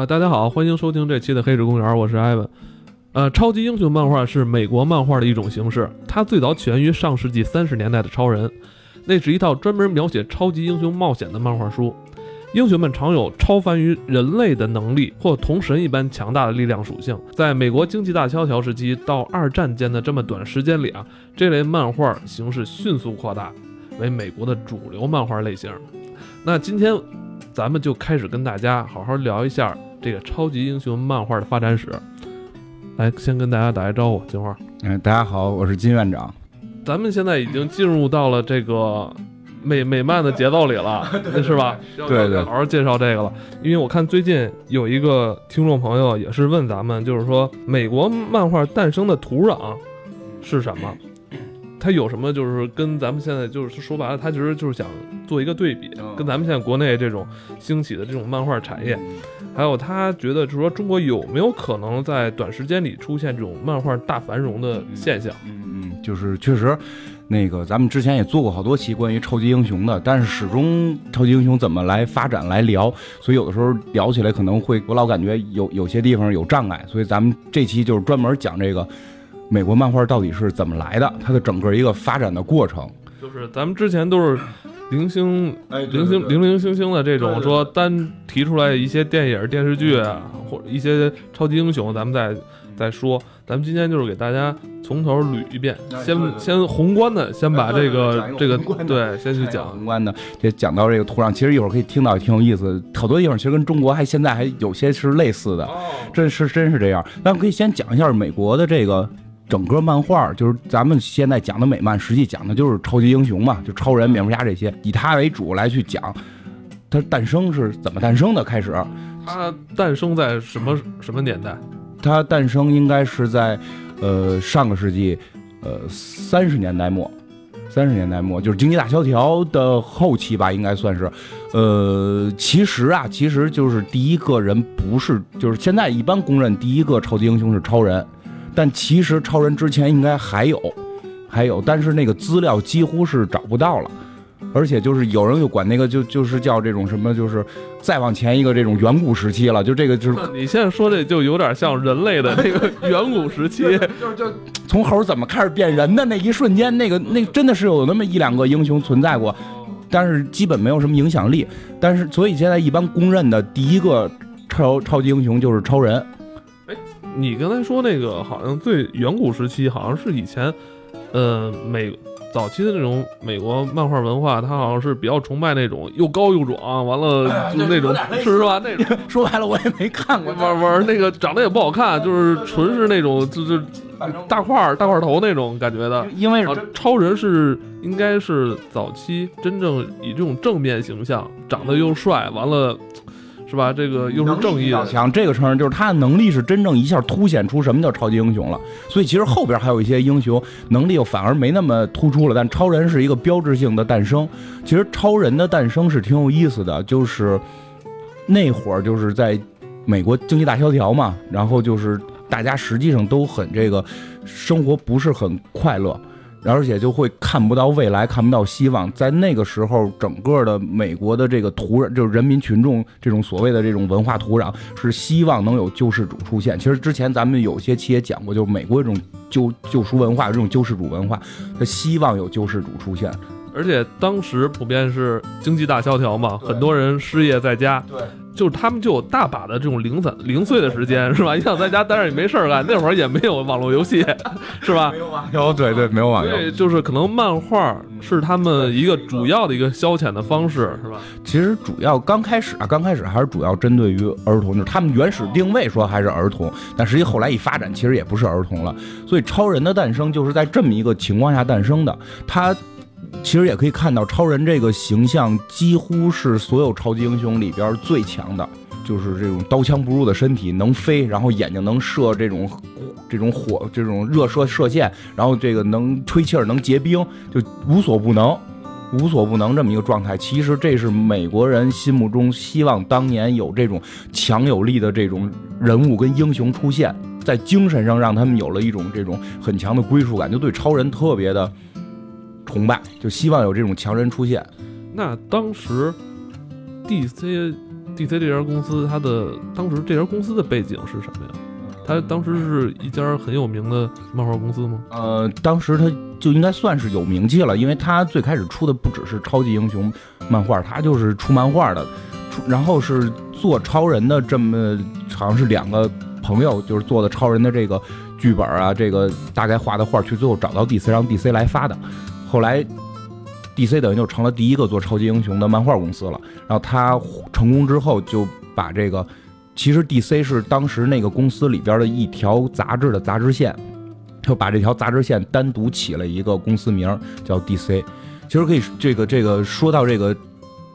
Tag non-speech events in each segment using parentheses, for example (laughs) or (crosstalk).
啊，大家好，欢迎收听这期的《黑石公园》，我是艾文。呃，超级英雄漫画是美国漫画的一种形式，它最早起源于上世纪三十年代的超人，那是一套专门描写超级英雄冒险的漫画书。英雄们常有超凡于人类的能力，或同神一般强大的力量属性。在美国经济大萧条时期到二战间的这么短时间里啊，这类漫画形式迅速扩大，为美国的主流漫画类型。那今天，咱们就开始跟大家好好聊一下这个超级英雄漫画的发展史。来，先跟大家打一招呼，金花。嗯，大家好，我是金院长。咱们现在已经进入到了这个。美美漫的节奏里了，(laughs) 是吧？对对，好好介绍这个了。因为我看最近有一个听众朋友也是问咱们，就是说美国漫画诞生的土壤是什么？它有什么？就是跟咱们现在就是说白了，他其实就是想做一个对比，跟咱们现在国内这种兴起的这种漫画产业，还有他觉得就是说中国有没有可能在短时间里出现这种漫画大繁荣的现象？嗯嗯，就是确实。那个，咱们之前也做过好多期关于超级英雄的，但是始终超级英雄怎么来发展来聊，所以有的时候聊起来可能会，我老感觉有有些地方有障碍，所以咱们这期就是专门讲这个美国漫画到底是怎么来的，它的整个一个发展的过程。就是咱们之前都是零星、零星、零零星星的这种说单提出来一些电影、电视剧啊或者一些超级英雄，咱们再再说。咱们今天就是给大家从头捋一遍，先先宏观的，先把这个这个对，先去讲宏观的，这讲到这个土壤。其实一会儿可以听到，挺有意思。好多地方其实跟中国还现在还有些是类似的，真是真是这样。那我可以先讲一下美国的这个整个漫画，就是咱们现在讲的美漫，实际讲的就是超级英雄嘛，就超人、蝙蝠侠这些，以他为主来去讲它诞生是怎么诞生的。开始，它诞生在什么什么年代？它诞生应该是在，呃，上个世纪，呃，三十年代末，三十年代末就是经济大萧条的后期吧，应该算是。呃，其实啊，其实就是第一个人不是，就是现在一般公认第一个超级英雄是超人，但其实超人之前应该还有，还有，但是那个资料几乎是找不到了。而且就是有人又管那个就就是叫这种什么，就是再往前一个这种远古时期了，就这个就是 (laughs) 你现在说这就有点像人类的这个 (laughs) 远古时期，就是就从猴怎么开始变人的那一瞬间，那个那真的是有那么一两个英雄存在过，但是基本没有什么影响力。但是所以现在一般公认的第一个超超级英雄就是超人。哎，你刚才说那个好像最远古时期好像是以前，呃美。早期的那种美国漫画文化，它好像是比较崇拜那种又高又壮，完了就那种是吧？那种 (laughs) 说白了我也没看过，玩玩那个长得也不好看，就是纯是那种就是大块大块头那种感觉的。因为超人是应该是早期真正以这种正面形象，长得又帅，完了。是吧？这个又是正义强，这个承认就是他的能力是真正一下凸显出什么叫超级英雄了。所以其实后边还有一些英雄能力又反而没那么突出了。但超人是一个标志性的诞生。其实超人的诞生是挺有意思的，就是那会儿就是在美国经济大萧条嘛，然后就是大家实际上都很这个生活不是很快乐。而且就会看不到未来，看不到希望。在那个时候，整个的美国的这个土壤，就是人民群众这种所谓的这种文化土壤，是希望能有救世主出现。其实之前咱们有些期也讲过，就是美国这种救救赎文化，这种救世主文化，他希望有救世主出现。而且当时普遍是经济大萧条嘛，很多人失业在家。对。就是他们就有大把的这种零散零碎的时间，是吧？你想在家待着也没事儿干，那会儿也没有网络游戏，是吧？没有网游，对对，没有网游。对，就是可能漫画是他们一个主要的一个消遣的方式，是吧？其实主要刚开始啊，刚开始还是主要针对于儿童，就是他们原始定位说还是儿童，但实际后来一发展，其实也不是儿童了。所以超人的诞生就是在这么一个情况下诞生的，他。其实也可以看到，超人这个形象几乎是所有超级英雄里边最强的，就是这种刀枪不入的身体，能飞，然后眼睛能射这种这种火这种热射射线，然后这个能吹气儿能结冰，就无所不能，无所不能这么一个状态。其实这是美国人心目中希望当年有这种强有力的这种人物跟英雄出现，在精神上让他们有了一种这种很强的归属感，就对超人特别的。(laughs) 崇拜就希望有这种强人出现。那当时，DC DC 这家公司，它的当时这家公司的背景是什么呀？它当时是一家很有名的漫画公司吗？呃，当时它就应该算是有名气了，因为它最开始出的不只是超级英雄漫画，它就是出漫画的，出然后是做超人的这么好像是两个朋友，就是做的超人的这个剧本啊，这个大概画的画，去最后找到 DC，让 DC 来发的。后来 DC 等于就成了第一个做超级英雄的漫画公司了。然后他成功之后，就把这个其实 DC 是当时那个公司里边的一条杂志的杂志线，就把这条杂志线单独起了一个公司名叫 DC。其实可以这个这个说到这个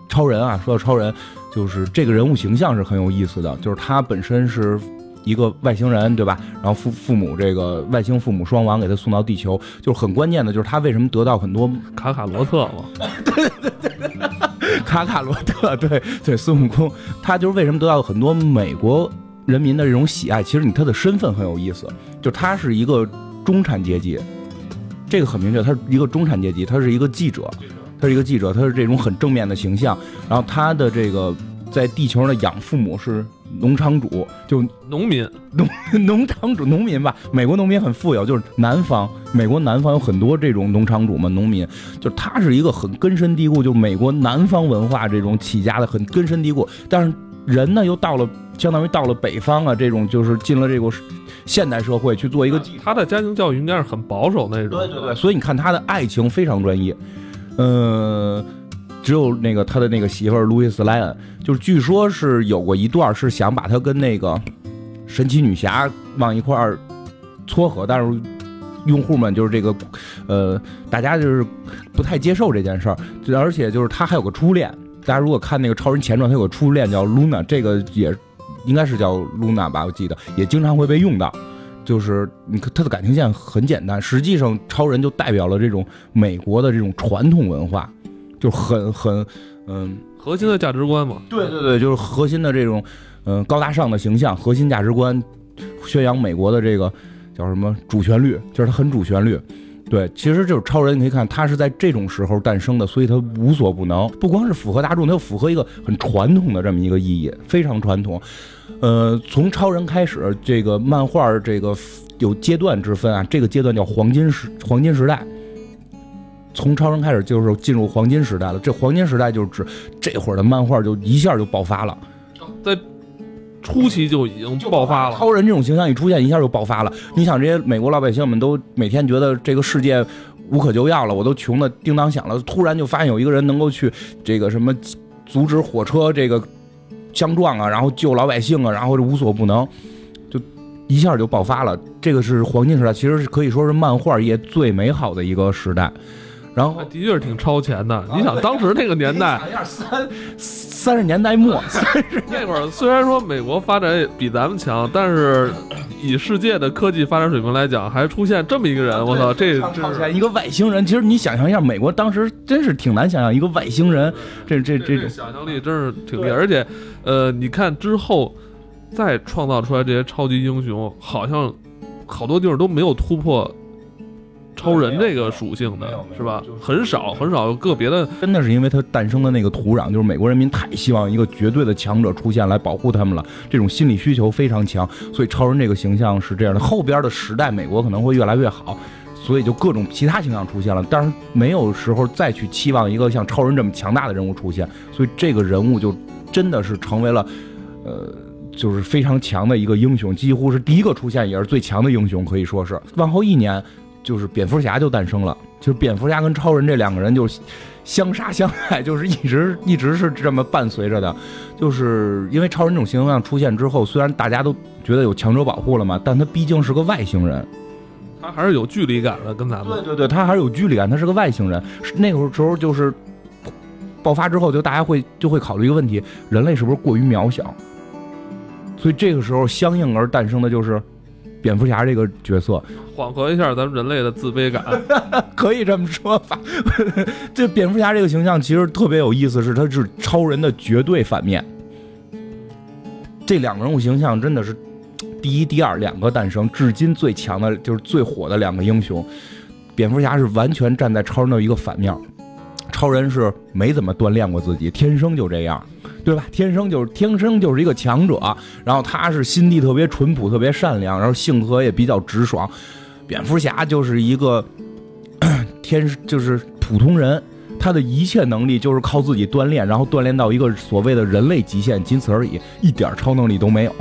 超人啊，说到超人，就是这个人物形象是很有意思的，就是他本身是。一个外星人，对吧？然后父父母这个外星父母双亡，给他送到地球，就是很关键的，就是他为什么得到很多卡卡罗特嘛？对 (laughs) 对对，卡卡罗特，对对，孙悟空，他就是为什么得到很多美国人民的这种喜爱？其实你他的身份很有意思，就他是一个中产阶级，这个很明确，他是一个中产阶级，他是一个记者，他是一个记者，他是这种很正面的形象。然后他的这个在地球上的养父母是。农场主就农民，农 (laughs) 农场主农民吧。美国农民很富有，就是南方，美国南方有很多这种农场主嘛，农民，就他是一个很根深蒂固，就美国南方文化这种起家的很根深蒂固。但是人呢，又到了相当于到了北方啊，这种就是进了这个现代社会去做一个。他的家庭教育应该是很保守那种。对对对，所以你看他的爱情非常专一，嗯。只有那个他的那个媳妇儿路易斯莱恩，就是据说是有过一段是想把他跟那个神奇女侠往一块儿撮合，但是用户们就是这个呃，大家就是不太接受这件事儿，而且就是他还有个初恋。大家如果看那个超人前传，他有个初恋叫露娜，这个也应该是叫露娜吧，我记得也经常会被用到。就是你看他的感情线很简单，实际上超人就代表了这种美国的这种传统文化。就很很，嗯，核心的价值观嘛。对对对，就是核心的这种，嗯，高大上的形象，核心价值观，宣扬美国的这个叫什么主旋律，就是它很主旋律。对，其实就是超人，你可以看他是在这种时候诞生的，所以他无所不能，不光是符合大众，他又符合一个很传统的这么一个意义，非常传统。呃，从超人开始，这个漫画这个有阶段之分啊，这个阶段叫黄金时黄金时代。从超人开始就是进入黄金时代了，这黄金时代就是指这会儿的漫画就一下就爆发了，在初期就已经爆发了。超人这种形象一出现，一下就爆发了。你想，这些美国老百姓们都每天觉得这个世界无可救药了，我都穷的叮当响了，突然就发现有一个人能够去这个什么阻止火车这个相撞啊，然后救老百姓啊，然后就无所不能，就一下就爆发了。这个是黄金时代，其实是可以说是漫画业最美好的一个时代。然后的确是挺超前的。你想当时那个年代，三三十年代末，三十那会儿虽然说美国发展比咱们强，但是以世界的科技发展水平来讲，还出现这么一个人，我操，这超前一个外星人。其实你想象一下，美国当时真是挺难想象一个外星人，这这这种想象力真是挺厉害。而且，呃，你看之后再创造出来这些超级英雄，好像好多地方都没有突破。超人这个属性的是吧？很少很少有个别的，真的是因为它诞生的那个土壤，就是美国人民太希望一个绝对的强者出现来保护他们了，这种心理需求非常强，所以超人这个形象是这样的。后边的时代，美国可能会越来越好，所以就各种其他形象出现了，但是没有时候再去期望一个像超人这么强大的人物出现，所以这个人物就真的是成为了，呃，就是非常强的一个英雄，几乎是第一个出现，也是最强的英雄，可以说是。往后一年。就是蝙蝠侠就诞生了，就是蝙蝠侠跟超人这两个人就相杀相爱，就是一直一直是这么伴随着的。就是因为超人这种形象出现之后，虽然大家都觉得有强者保护了嘛，但他毕竟是个外星人，他还是有距离感的，跟咱们。对对对，他还是有距离感，他是个外星人。那个时候就是爆发之后，就大家会就会考虑一个问题：人类是不是过于渺小？所以这个时候相应而诞生的就是蝙蝠侠这个角色。缓和一下咱们人类的自卑感，(laughs) 可以这么说吧。(laughs) 这蝙蝠侠这个形象其实特别有意思，是他是超人的绝对反面。这两个人物形象真的是第一、第二两个诞生，至今最强的就是最火的两个英雄。蝙蝠侠是完全站在超人的一个反面，超人是没怎么锻炼过自己，天生就这样。对吧？天生就是天生就是一个强者，然后他是心地特别淳朴、特别善良，然后性格也比较直爽。蝙蝠侠就是一个 (coughs) 天就是普通人，他的一切能力就是靠自己锻炼，然后锻炼到一个所谓的人类极限，仅此而已，一点超能力都没有，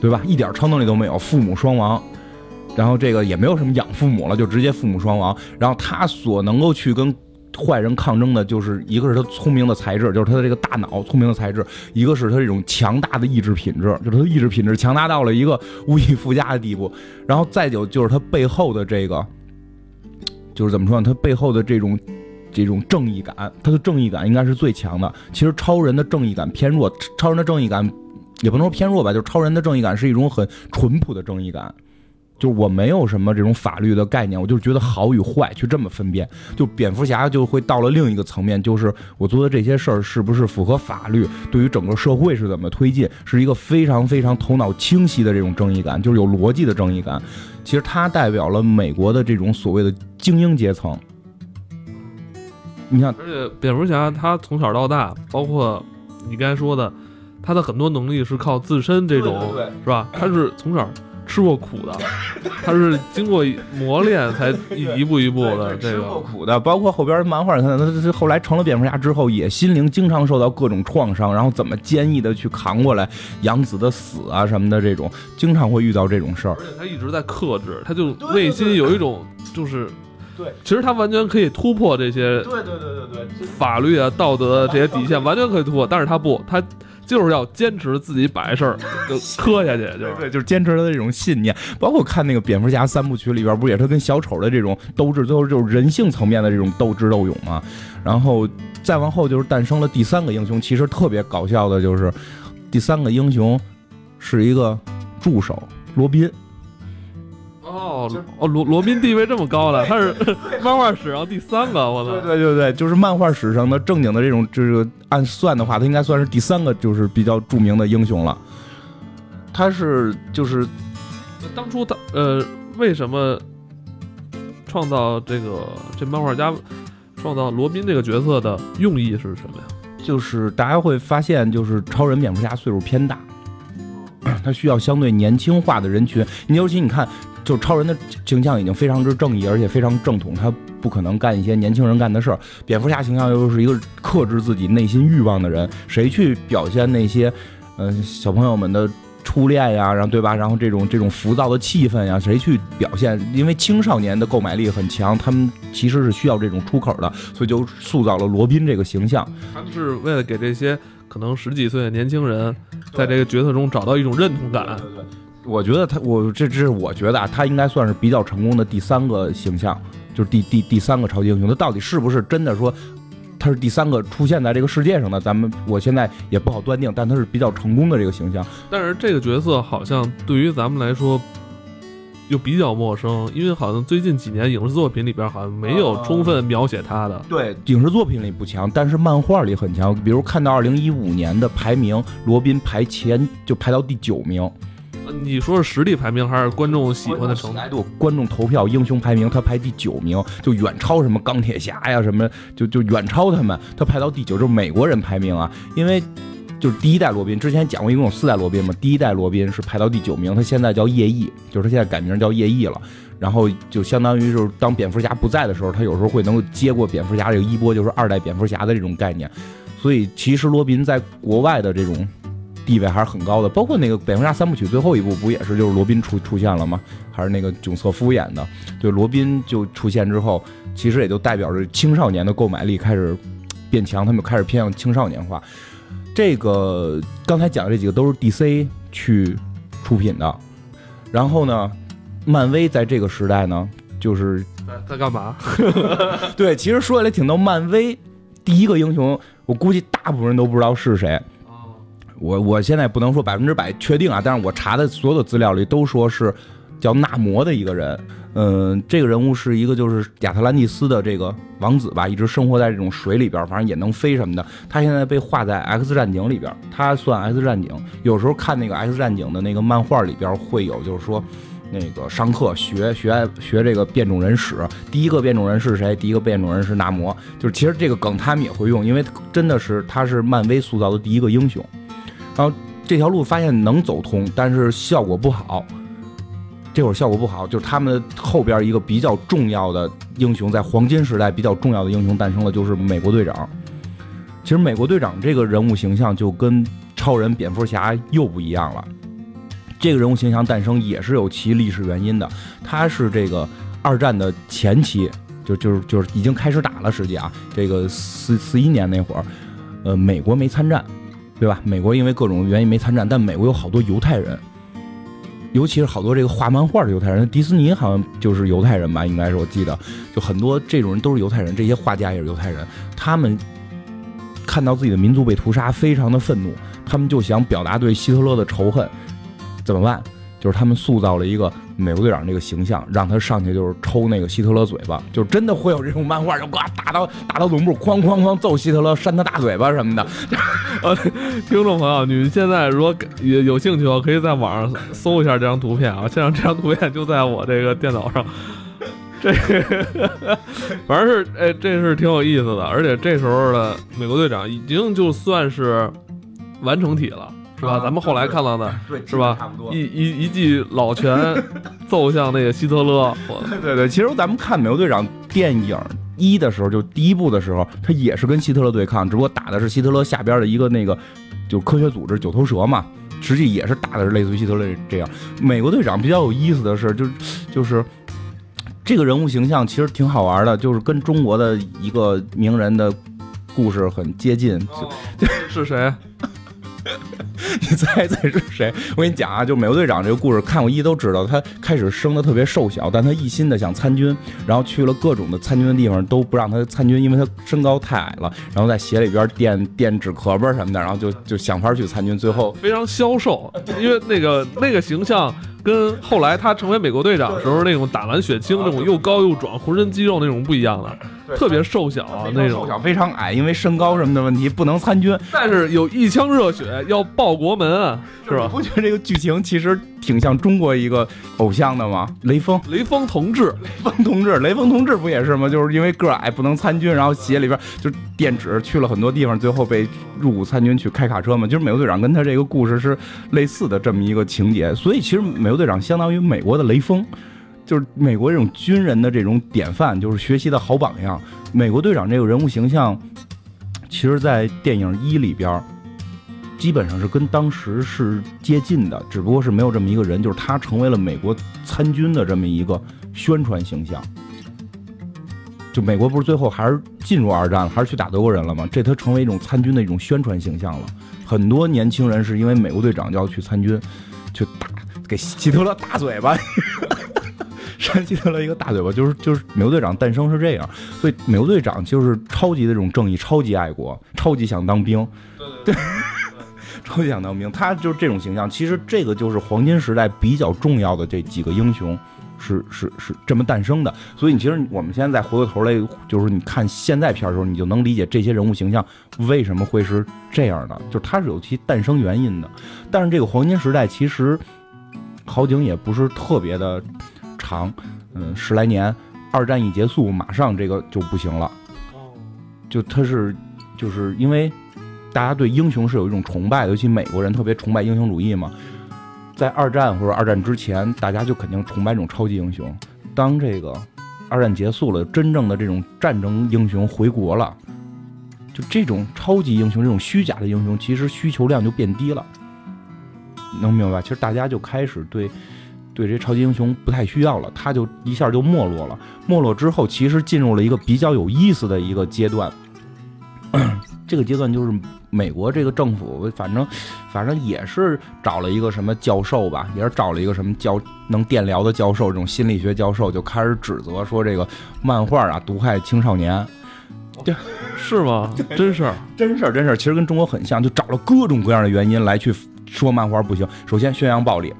对吧？一点超能力都没有，父母双亡。然后这个也没有什么养父母了，就直接父母双亡。然后他所能够去跟坏人抗争的，就是一个是他聪明的才智，就是他的这个大脑聪明的才智；一个是他这种强大的意志品质，就是他的意志品质强大到了一个无以复加的地步。然后再有就是他背后的这个，就是怎么说呢？他背后的这种这种正义感，他的正义感应该是最强的。其实超人的正义感偏弱，超人的正义感也不能说偏弱吧，就是超人的正义感是一种很淳朴的正义感。就我没有什么这种法律的概念，我就觉得好与坏去这么分辨。就蝙蝠侠就会到了另一个层面，就是我做的这些事儿是不是符合法律，对于整个社会是怎么推进，是一个非常非常头脑清晰的这种正义感，就是有逻辑的正义感。其实它代表了美国的这种所谓的精英阶层。你看，而且蝙蝠侠他从小到大，包括你刚才说的，他的很多能力是靠自身这种，是吧？他是从小。吃过苦的，他是经过磨练才一一步一步的。这个吃过苦的，包括后边漫画，看他他后来成了蝙蝠侠之后，也心灵经常受到各种创伤，然后怎么坚毅的去扛过来杨子的死啊什么的，这种经常会遇到这种事儿。而且他一直在克制，他就内心有一种就是，对，其实他完全可以突破这些，对对对对对，法律啊道德这些底线完全可以突破，但是他不，他。就是要坚持自己把这事儿就磕下去，(laughs) 就是对，就是坚持他的这种信念。包括看那个蝙蝠侠三部曲里边，不也是跟小丑的这种斗智，最后就是人性层面的这种斗智斗勇嘛。然后再往后就是诞生了第三个英雄，其实特别搞笑的就是第三个英雄是一个助手罗宾。哦哦，罗罗宾地位这么高了，他是 (laughs) 漫画史上第三个，我操！对对对对，就是漫画史上的正经的这种，就是按算的话，他应该算是第三个，就是比较著名的英雄了。他是就是当初他呃，为什么创造这个这漫画家创造罗宾这个角色的用意是什么呀？就是大家会发现，就是超人、蝙蝠侠岁数偏大，(clears throat) 他需要相对年轻化的人群。你尤其你看。就超人的形象已经非常之正义，而且非常正统，他不可能干一些年轻人干的事儿。蝙蝠侠形象又是一个克制自己内心欲望的人，谁去表现那些，嗯，小朋友们的初恋呀，然后对吧？然后这种这种浮躁的气氛呀，谁去表现？因为青少年的购买力很强，他们其实是需要这种出口的，所以就塑造了罗宾这个形象。他们是为了给这些可能十几岁的年轻人，在这个角色中找到一种认同感。我觉得他，我这这是我觉得啊，他应该算是比较成功的第三个形象，就是第第第三个超级英雄。他到底是不是真的说他是第三个出现在这个世界上的？咱们我现在也不好断定，但他是比较成功的这个形象。但是这个角色好像对于咱们来说又比较陌生，因为好像最近几年影视作品里边好像没有充分描写他的。对，影视作品里不强，但是漫画里很强。比如看到二零一五年的排名，罗宾排前就排到第九名。你说是实力排名还是观众喜欢的程度？观众投票英雄排名，他排第九名，就远超什么钢铁侠呀什么，就就远超他们。他排到第九，就是美国人排名啊。因为就是第一代罗宾，之前讲过一共有四代罗宾嘛，第一代罗宾是排到第九名，他现在叫夜翼，就是他现在改名叫夜翼了。然后就相当于就是当蝙蝠侠不在的时候，他有时候会能够接过蝙蝠侠这个衣钵，就是二代蝙蝠侠的这种概念。所以其实罗宾在国外的这种。地位还是很高的，包括那个蝙蝠侠三部曲最后一部不也是就是罗宾出出现了吗？还是那个囧瑟夫演的？对，罗宾就出现之后，其实也就代表着青少年的购买力开始变强，他们开始偏向青少年化。这个刚才讲的这几个都是 DC 去出品的，然后呢，漫威在这个时代呢，就是在干嘛？(laughs) 对，其实说起来挺逗，漫威第一个英雄，我估计大部分人都不知道是谁。我我现在不能说百分之百确定啊，但是我查的所有的资料里都说是叫纳摩的一个人，嗯，这个人物是一个就是亚特兰蒂斯的这个王子吧，一直生活在这种水里边，反正也能飞什么的。他现在被画在 X 战警里边，他算 X 战警。有时候看那个 X 战警的那个漫画里边会有，就是说，那个上课学学学这个变种人史。第一个变种人是谁？第一个变种人是纳摩。就是其实这个梗他们也会用，因为真的是他是漫威塑造的第一个英雄。然后这条路发现能走通，但是效果不好。这会儿效果不好，就是他们后边一个比较重要的英雄，在黄金时代比较重要的英雄诞生了，就是美国队长。其实美国队长这个人物形象就跟超人、蝙蝠侠又不一样了。这个人物形象诞生也是有其历史原因的，他是这个二战的前期，就就是就是已经开始打了，实际啊，这个四四一年那会儿，呃，美国没参战，对吧？美国因为各种原因没参战，但美国有好多犹太人。尤其是好多这个画漫画的犹太人，迪斯尼好像就是犹太人吧，应该是我记得，就很多这种人都是犹太人，这些画家也是犹太人。他们看到自己的民族被屠杀，非常的愤怒，他们就想表达对希特勒的仇恨，怎么办？就是他们塑造了一个美国队长这个形象，让他上去就是抽那个希特勒嘴巴，就真的会有这种漫画，就呱打到打到总部，哐哐哐揍希特勒，扇他大嘴巴什么的。呃，听众朋友，你们现在如果有有兴趣的话，可以在网上搜一下这张图片啊。现在这张图片就在我这个电脑上，这 (laughs) 反正是哎，这是挺有意思的。而且这时候的美国队长已经就算是完成体了。是吧？咱们后来看到的，对是吧？差不多一一一记老拳揍 (laughs) 向那个希特勒。(laughs) 对对对，其实咱们看美国队长电影一的时候，就第一部的时候，他也是跟希特勒对抗，只不过打的是希特勒下边的一个那个就科学组织九头蛇嘛，实际也是打的是类似于希特勒这样。美国队长比较有意思的是，就是就是这个人物形象其实挺好玩的，就是跟中国的一个名人的故事很接近。(laughs) 是谁？(laughs) 你猜猜是谁？我跟你讲啊，就美国队长这个故事，看过一都知道，他开始生的特别瘦小，但他一心的想参军，然后去了各种的参军的地方，都不让他参军，因为他身高太矮了，然后在鞋里边垫垫纸壳儿什么的，然后就就想法去参军，最后非常消瘦，因为那个那个形象。跟后来他成为美国队长时候那种打完血清那种又高又壮、浑身肌肉那种不一样的，特别瘦小啊那种，瘦小非常矮，因为身高什么的问题不能参军，但是有一腔热血要报国门啊，是吧？不觉得这个剧情其实？挺像中国一个偶像的吗？雷锋，雷锋同志，雷锋同志，雷锋同志不也是吗？就是因为个矮不能参军，然后鞋里边就垫纸，去了很多地方，最后被入伍参军去开卡车嘛。就是美国队长跟他这个故事是类似的这么一个情节，所以其实美国队长相当于美国的雷锋，就是美国这种军人的这种典范，就是学习的好榜样。美国队长这个人物形象，其实在电影一里边。基本上是跟当时是接近的，只不过是没有这么一个人，就是他成为了美国参军的这么一个宣传形象。就美国不是最后还是进入二战了，还是去打德国人了吗？这他成为一种参军的一种宣传形象了。很多年轻人是因为美国队长就要去参军，去打给希特勒大嘴巴，(laughs) 扇希特勒一个大嘴巴，就是就是美国队长诞生是这样。所以美国队长就是超级的这种正义，超级爱国，超级想当兵。对。(laughs) 超级想当兵，他就是这种形象。其实这个就是黄金时代比较重要的这几个英雄，是是是这么诞生的。所以你其实我们现在再回过头来，就是你看现在片的时候，你就能理解这些人物形象为什么会是这样的，就是它是有其诞生原因的。但是这个黄金时代其实好景也不是特别的长，嗯，十来年，二战一结束，马上这个就不行了。就他是就是因为。大家对英雄是有一种崇拜的，尤其美国人特别崇拜英雄主义嘛。在二战或者二战之前，大家就肯定崇拜这种超级英雄。当这个二战结束了，真正的这种战争英雄回国了，就这种超级英雄、这种虚假的英雄，其实需求量就变低了。能明白？其实大家就开始对对这超级英雄不太需要了，他就一下就没落了。没落之后，其实进入了一个比较有意思的一个阶段。(clears throat) 这个阶段就是美国这个政府，反正反正也是找了一个什么教授吧，也是找了一个什么教能电疗的教授，这种心理学教授就开始指责说这个漫画啊毒害青少年，对，是吗？真事儿，真事儿，真事儿。其实跟中国很像，就找了各种各样的原因来去说漫画不行。首先宣扬暴力，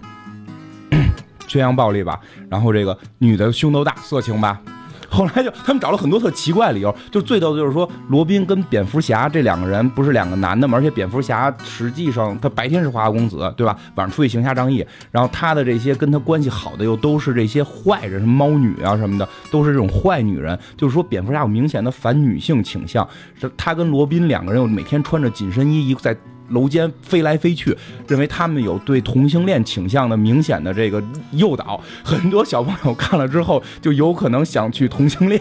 (clears throat) 宣扬暴力吧，然后这个女的胸都大，色情吧。后来就他们找了很多特奇怪理由，就最逗的就是说，罗宾跟蝙蝠侠这两个人不是两个男的吗？而且蝙蝠侠实际上他白天是花花公子，对吧？晚上出去行侠仗义，然后他的这些跟他关系好的又都是这些坏人，什么猫女啊什么的，都是这种坏女人。就是说，蝙蝠侠有明显的反女性倾向，是他跟罗宾两个人又每天穿着紧身衣一在。楼间飞来飞去，认为他们有对同性恋倾向的明显的这个诱导，很多小朋友看了之后就有可能想去同性恋。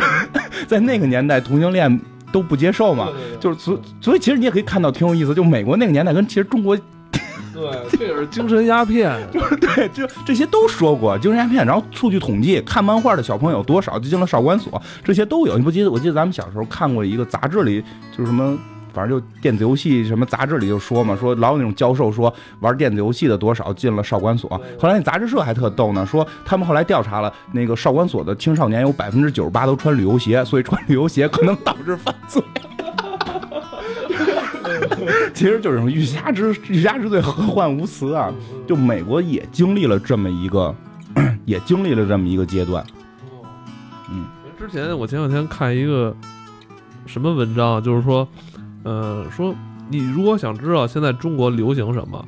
(laughs) 在那个年代，同性恋都不接受嘛，就是所所以其实你也可以看到挺有意思，就美国那个年代跟其实中国，(laughs) 对，这也是精神鸦片，就 (laughs) 是对，就这些都说过精神鸦片。然后数据统计，看漫画的小朋友多少就进了少管所，这些都有。你不记得？我记得咱们小时候看过一个杂志里，就是什么。反正就电子游戏什么杂志里就说嘛，说老有那种教授说玩电子游戏的多少进了少管所。后来那杂志社还特逗呢，说他们后来调查了，那个少管所的青少年有百分之九十八都穿旅游鞋，所以穿旅游鞋可能导致犯罪。(laughs) 其实就是欲加之欲加之罪，何患无辞啊！就美国也经历了这么一个，也经历了这么一个阶段。嗯，之前我前两天看一个什么文章，就是说。呃，说你如果想知道现在中国流行什么，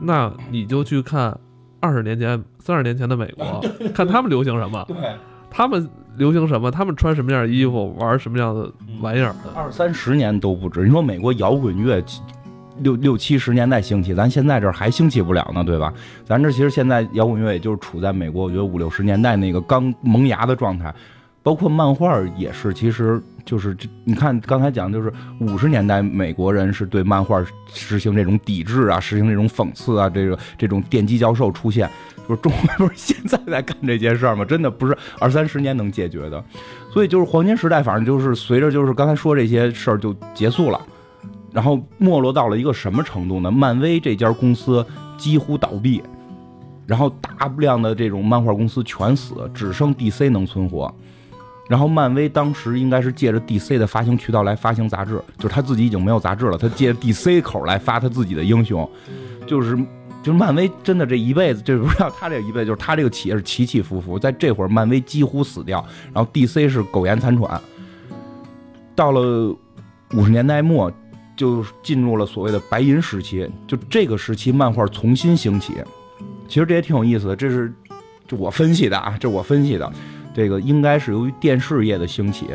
那你就去看二十年前、三十年前的美国，(laughs) 看他们流行什么。对，他们流行什么，他们穿什么样的衣服，玩什么样的玩意儿。二三十年都不止。你说美国摇滚乐六六七十年代兴起，咱现在这儿还兴起不了呢，对吧？咱这其实现在摇滚乐也就是处在美国，我觉得五六十年代那个刚萌芽的状态。包括漫画也是，其实就是，你看刚才讲，就是五十年代美国人是对漫画实行这种抵制啊，实行这种讽刺啊，这个这种电击教授出现，就是中国不是现在在干这件事儿吗？真的不是 (laughs) 二三十年能解决的，所以就是黄金时代，反正就是随着就是刚才说这些事儿就结束了，然后没落到了一个什么程度呢？漫威这家公司几乎倒闭，然后大量的这种漫画公司全死，只剩 DC 能存活。然后漫威当时应该是借着 DC 的发行渠道来发行杂志，就是他自己已经没有杂志了，他借 DC 口来发他自己的英雄，就是就是漫威真的这一辈子，就是不知道他这一辈子，就是他这个企业是起起伏伏，在这会儿漫威几乎死掉，然后 DC 是苟延残喘，到了五十年代末就进入了所谓的白银时期，就这个时期漫画重新兴起，其实这也挺有意思的，这是就我分析的啊，这我分析的。这个应该是由于电视业的兴起，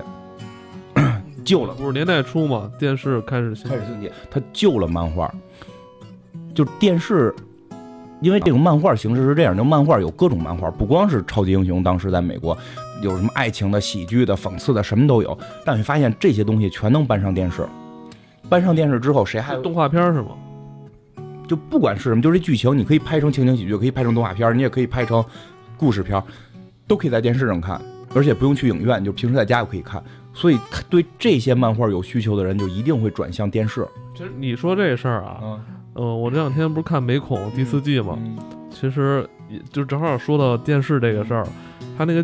救了五十年代初嘛，电视开始开始兴起，它救了漫画。就电视，因为这种漫画形式是这样，就漫画有各种漫画，不光是超级英雄，当时在美国有什么爱情的、喜剧的、讽刺的，什么都有。但你发现这些东西全能搬上电视，搬上电视之后，谁还动画片是吗？就不管是什么，就是剧情，你可以拍成情景喜剧，可以拍成动画片，你也可以拍成故事片。都可以在电视上看，而且不用去影院，就平时在家就可以看。所以对这些漫画有需求的人，就一定会转向电视。其实你说这事儿啊，嗯，我这两天不是看《美恐》第四季吗？其实也就正好说到电视这个事儿，他那个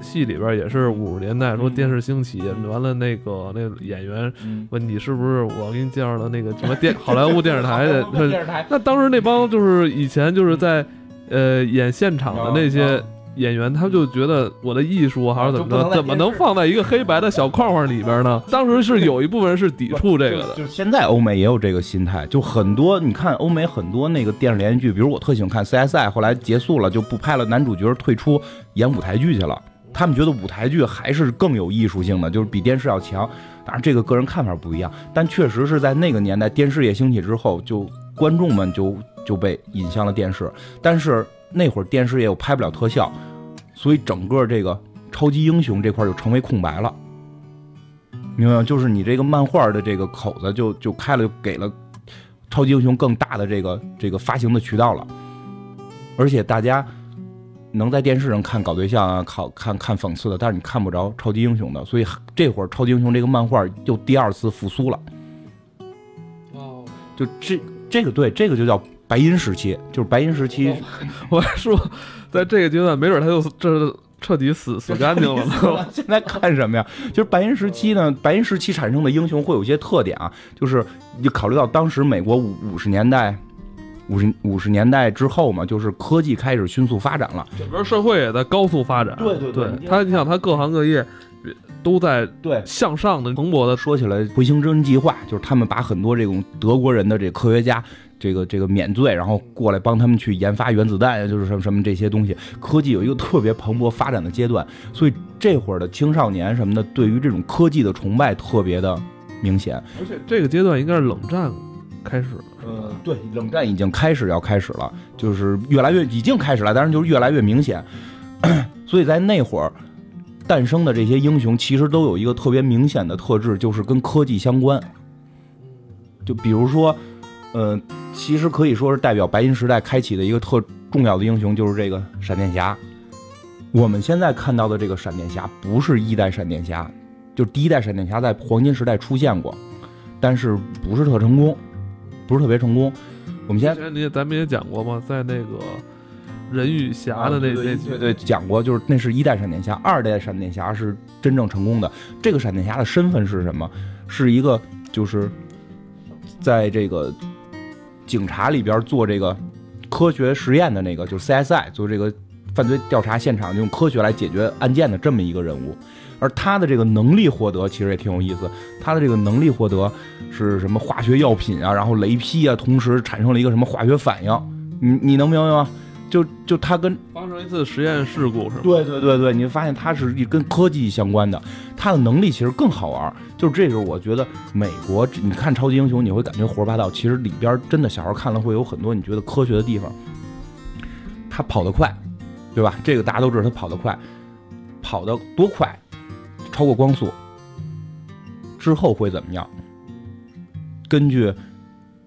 戏里边也是五十年代说电视兴起，完了那个那演员问你是不是我给你介绍的那个什么电 (laughs) 好莱坞电视台的？(laughs) 那当时那帮就是以前就是在呃演现场的那些。演员他就觉得我的艺术还是怎么着，怎么能放在一个黑白的小框框里边呢？(laughs) 当时是有一部分人是抵触这个的。就现在欧美也有这个心态，就很多你看欧美很多那个电视连续剧，比如我特喜欢看 CSI，后来结束了就不拍了，男主角退出演舞台剧去了。他们觉得舞台剧还是更有艺术性的，就是比电视要强。当然这个个人看法不一样，但确实是在那个年代电视业兴起之后，就观众们就就被引向了电视，但是。那会儿电视也有拍不了特效，所以整个这个超级英雄这块就成为空白了，明白吗？就是你这个漫画的这个口子就就开了，就给了超级英雄更大的这个这个发行的渠道了，而且大家能在电视上看搞对象啊，考看看讽刺的，但是你看不着超级英雄的，所以这会儿超级英雄这个漫画又第二次复苏了。哦，就这这个对，这个就叫。白银时期就是白银时期，(laughs) 我还说，在这个阶段，没准他就这彻底死 (laughs) 死干净了。现在看什么呀？就是白银时期呢，白银时期产生的英雄会有一些特点啊，就是你考虑到当时美国五五十年代五十五十年代之后嘛，就是科技开始迅速发展了。整个社会也在高速发展。对对对他，你想，他各行各业都在对，向上的蓬勃的。说起来，回形针计划就是他们把很多这种德国人的这科学家，这个这个免罪，然后过来帮他们去研发原子弹，就是什么什么这些东西。科技有一个特别蓬勃发展的阶段，所以这会儿的青少年什么的，对于这种科技的崇拜特别的明显。而且这个阶段应该是冷战开始。呃，对，冷战已经开始要开始了，就是越来越已经开始了，但是就是越来越明显。(coughs) 所以在那会儿诞生的这些英雄，其实都有一个特别明显的特质，就是跟科技相关。就比如说，呃，其实可以说是代表白银时代开启的一个特重要的英雄，就是这个闪电侠。我们现在看到的这个闪电侠不是一代闪电侠，就第一代闪电侠在黄金时代出现过，但是不是特成功，不是特别成功。我们现在之前咱们也讲过嘛，在那个人与侠的那那对对讲过，就是那是一代闪电侠，二代闪电侠是真正成功的。这个闪电侠的身份是什么？是一个就是在这个警察里边做这个科学实验的那个，就是 CSI 做这个犯罪调查现场用科学来解决案件的这么一个人物。而他的这个能力获得其实也挺有意思，他的这个能力获得是什么化学药品啊，然后雷劈啊，同时产生了一个什么化学反应，你你能明白吗？就就他跟发生一次实验事故是吗？对对对对，你发现他是一跟科技相关的，他的能力其实更好玩。就是这时候，我觉得美国，你看超级英雄，你会感觉胡说八道，其实里边真的小孩看了会有很多你觉得科学的地方。他跑得快，对吧？这个大家都知道，他跑得快，跑得多快？超过光速。之后会怎么样？根据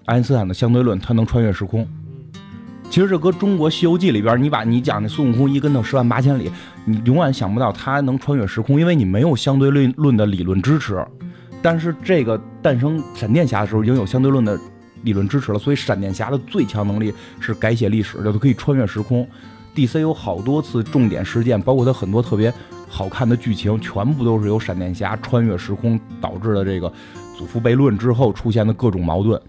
爱因斯坦的相对论，他能穿越时空。其实这搁中国《西游记》里边，你把你讲那孙悟空一跟头十万八千里，你永远想不到他能穿越时空，因为你没有相对论论的理论支持。但是这个诞生闪电侠的时候，已经有相对论的理论支持了，所以闪电侠的最强能力是改写历史，就是可以穿越时空。DC 有好多次重点事件，包括它很多特别好看的剧情，全部都是由闪电侠穿越时空导致的这个祖父悖论之后出现的各种矛盾。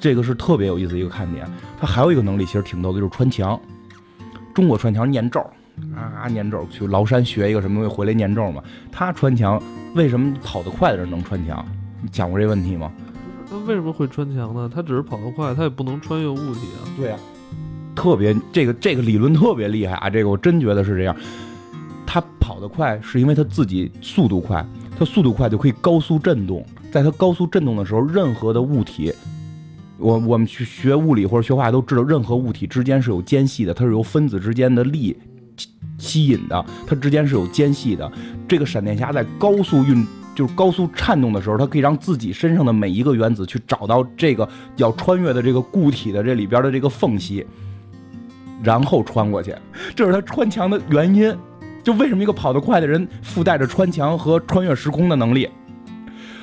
这个是特别有意思的一个看点。他还有一个能力其实挺逗的，就是穿墙。中国穿墙念咒啊，念咒去崂山学一个什么东西回来念咒嘛。他穿墙，为什么跑得快的人能穿墙？你讲过这问题吗？他为什么会穿墙呢？他只是跑得快，他也不能穿越物体啊。对呀、特别这个这个理论特别厉害啊！这个我真觉得是这样。他跑得快是因为他自己速度快，他速度快就可以高速震动，在他高速震动的时候，任何的物体。我我们去学物理或者学化学都知道，任何物体之间是有间隙的，它是由分子之间的力吸引的，它之间是有间隙的。这个闪电侠在高速运，就是高速颤动的时候，它可以让自己身上的每一个原子去找到这个要穿越的这个固体的这里边的这个缝隙，然后穿过去。这是他穿墙的原因。就为什么一个跑得快的人附带着穿墙和穿越时空的能力，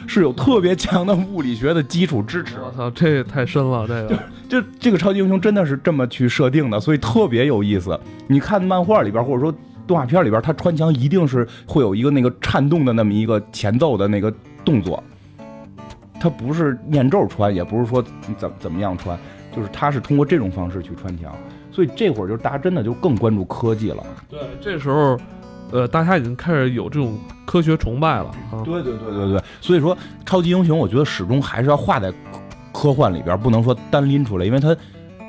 是有特别强的物理学的基础支持。我操，这也太深了，这个。就这个超级英雄真的是这么去设定的，所以特别有意思。你看漫画里边或者说动画片里边，他穿墙一定是会有一个那个颤动的那么一个前奏的那个动作，他不是念咒穿，也不是说怎怎么样穿，就是他是通过这种方式去穿墙。所以这会儿就是大家真的就更关注科技了。对，这时候，呃，大家已经开始有这种科学崇拜了。对对对对对，所以说超级英雄，我觉得始终还是要画在科幻里边，不能说单拎出来，因为它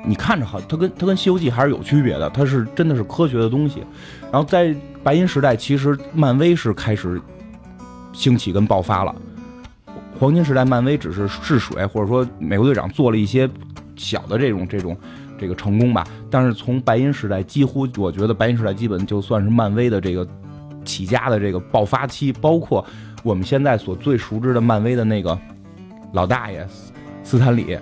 你看着好，它跟它跟《西游记》还是有区别的，它是真的是科学的东西。然后在白银时代，其实漫威是开始兴起跟爆发了。黄金时代，漫威只是试水，或者说美国队长做了一些小的这种这种这个成功吧。但是从白银时代，几乎我觉得白银时代基本就算是漫威的这个起家的这个爆发期，包括我们现在所最熟知的漫威的那个老大爷斯坦李，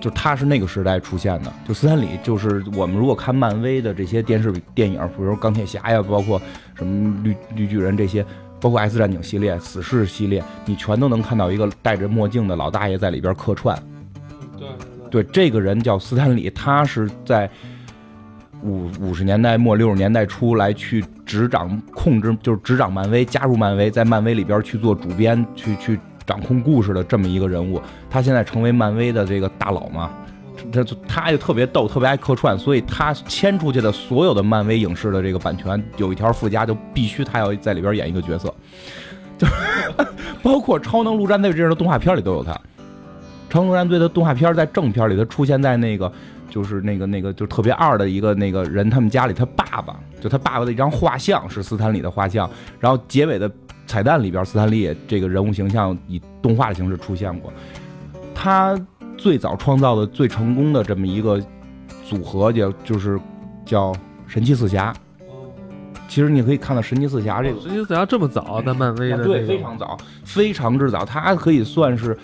就他是那个时代出现的。就斯坦李，就是我们如果看漫威的这些电视电影，比如钢铁侠呀，包括什么绿绿巨人这些，包括 X 战警系列、死侍系列，你全都能看到一个戴着墨镜的老大爷在里边客串。对对。这个人叫斯坦李，他是在五五十年代末六十年代初来去执掌控制，就是执掌漫威，加入漫威，在漫威里边去做主编，去去掌控故事的这么一个人物。他现在成为漫威的这个大佬嘛，他他就特别逗，特别爱客串，所以他签出去的所有的漫威影视的这个版权有一条附加，就必须他要在里边演一个角色，就 (laughs) 包括《超能陆战队》这样的动画片里都有他。《超能陆战队》的动画片在正片里，他出现在那个。就是那个那个就特别二的一个那个人，他们家里他爸爸，就他爸爸的一张画像是斯坦李的画像，然后结尾的彩蛋里边，斯坦李这个人物形象以动画的形式出现过。他最早创造的最成功的这么一个组合叫就是叫神奇四侠。其实你可以看到神奇四侠这个神奇四侠这么早在漫威的对非常早，非常之早，他可以算是。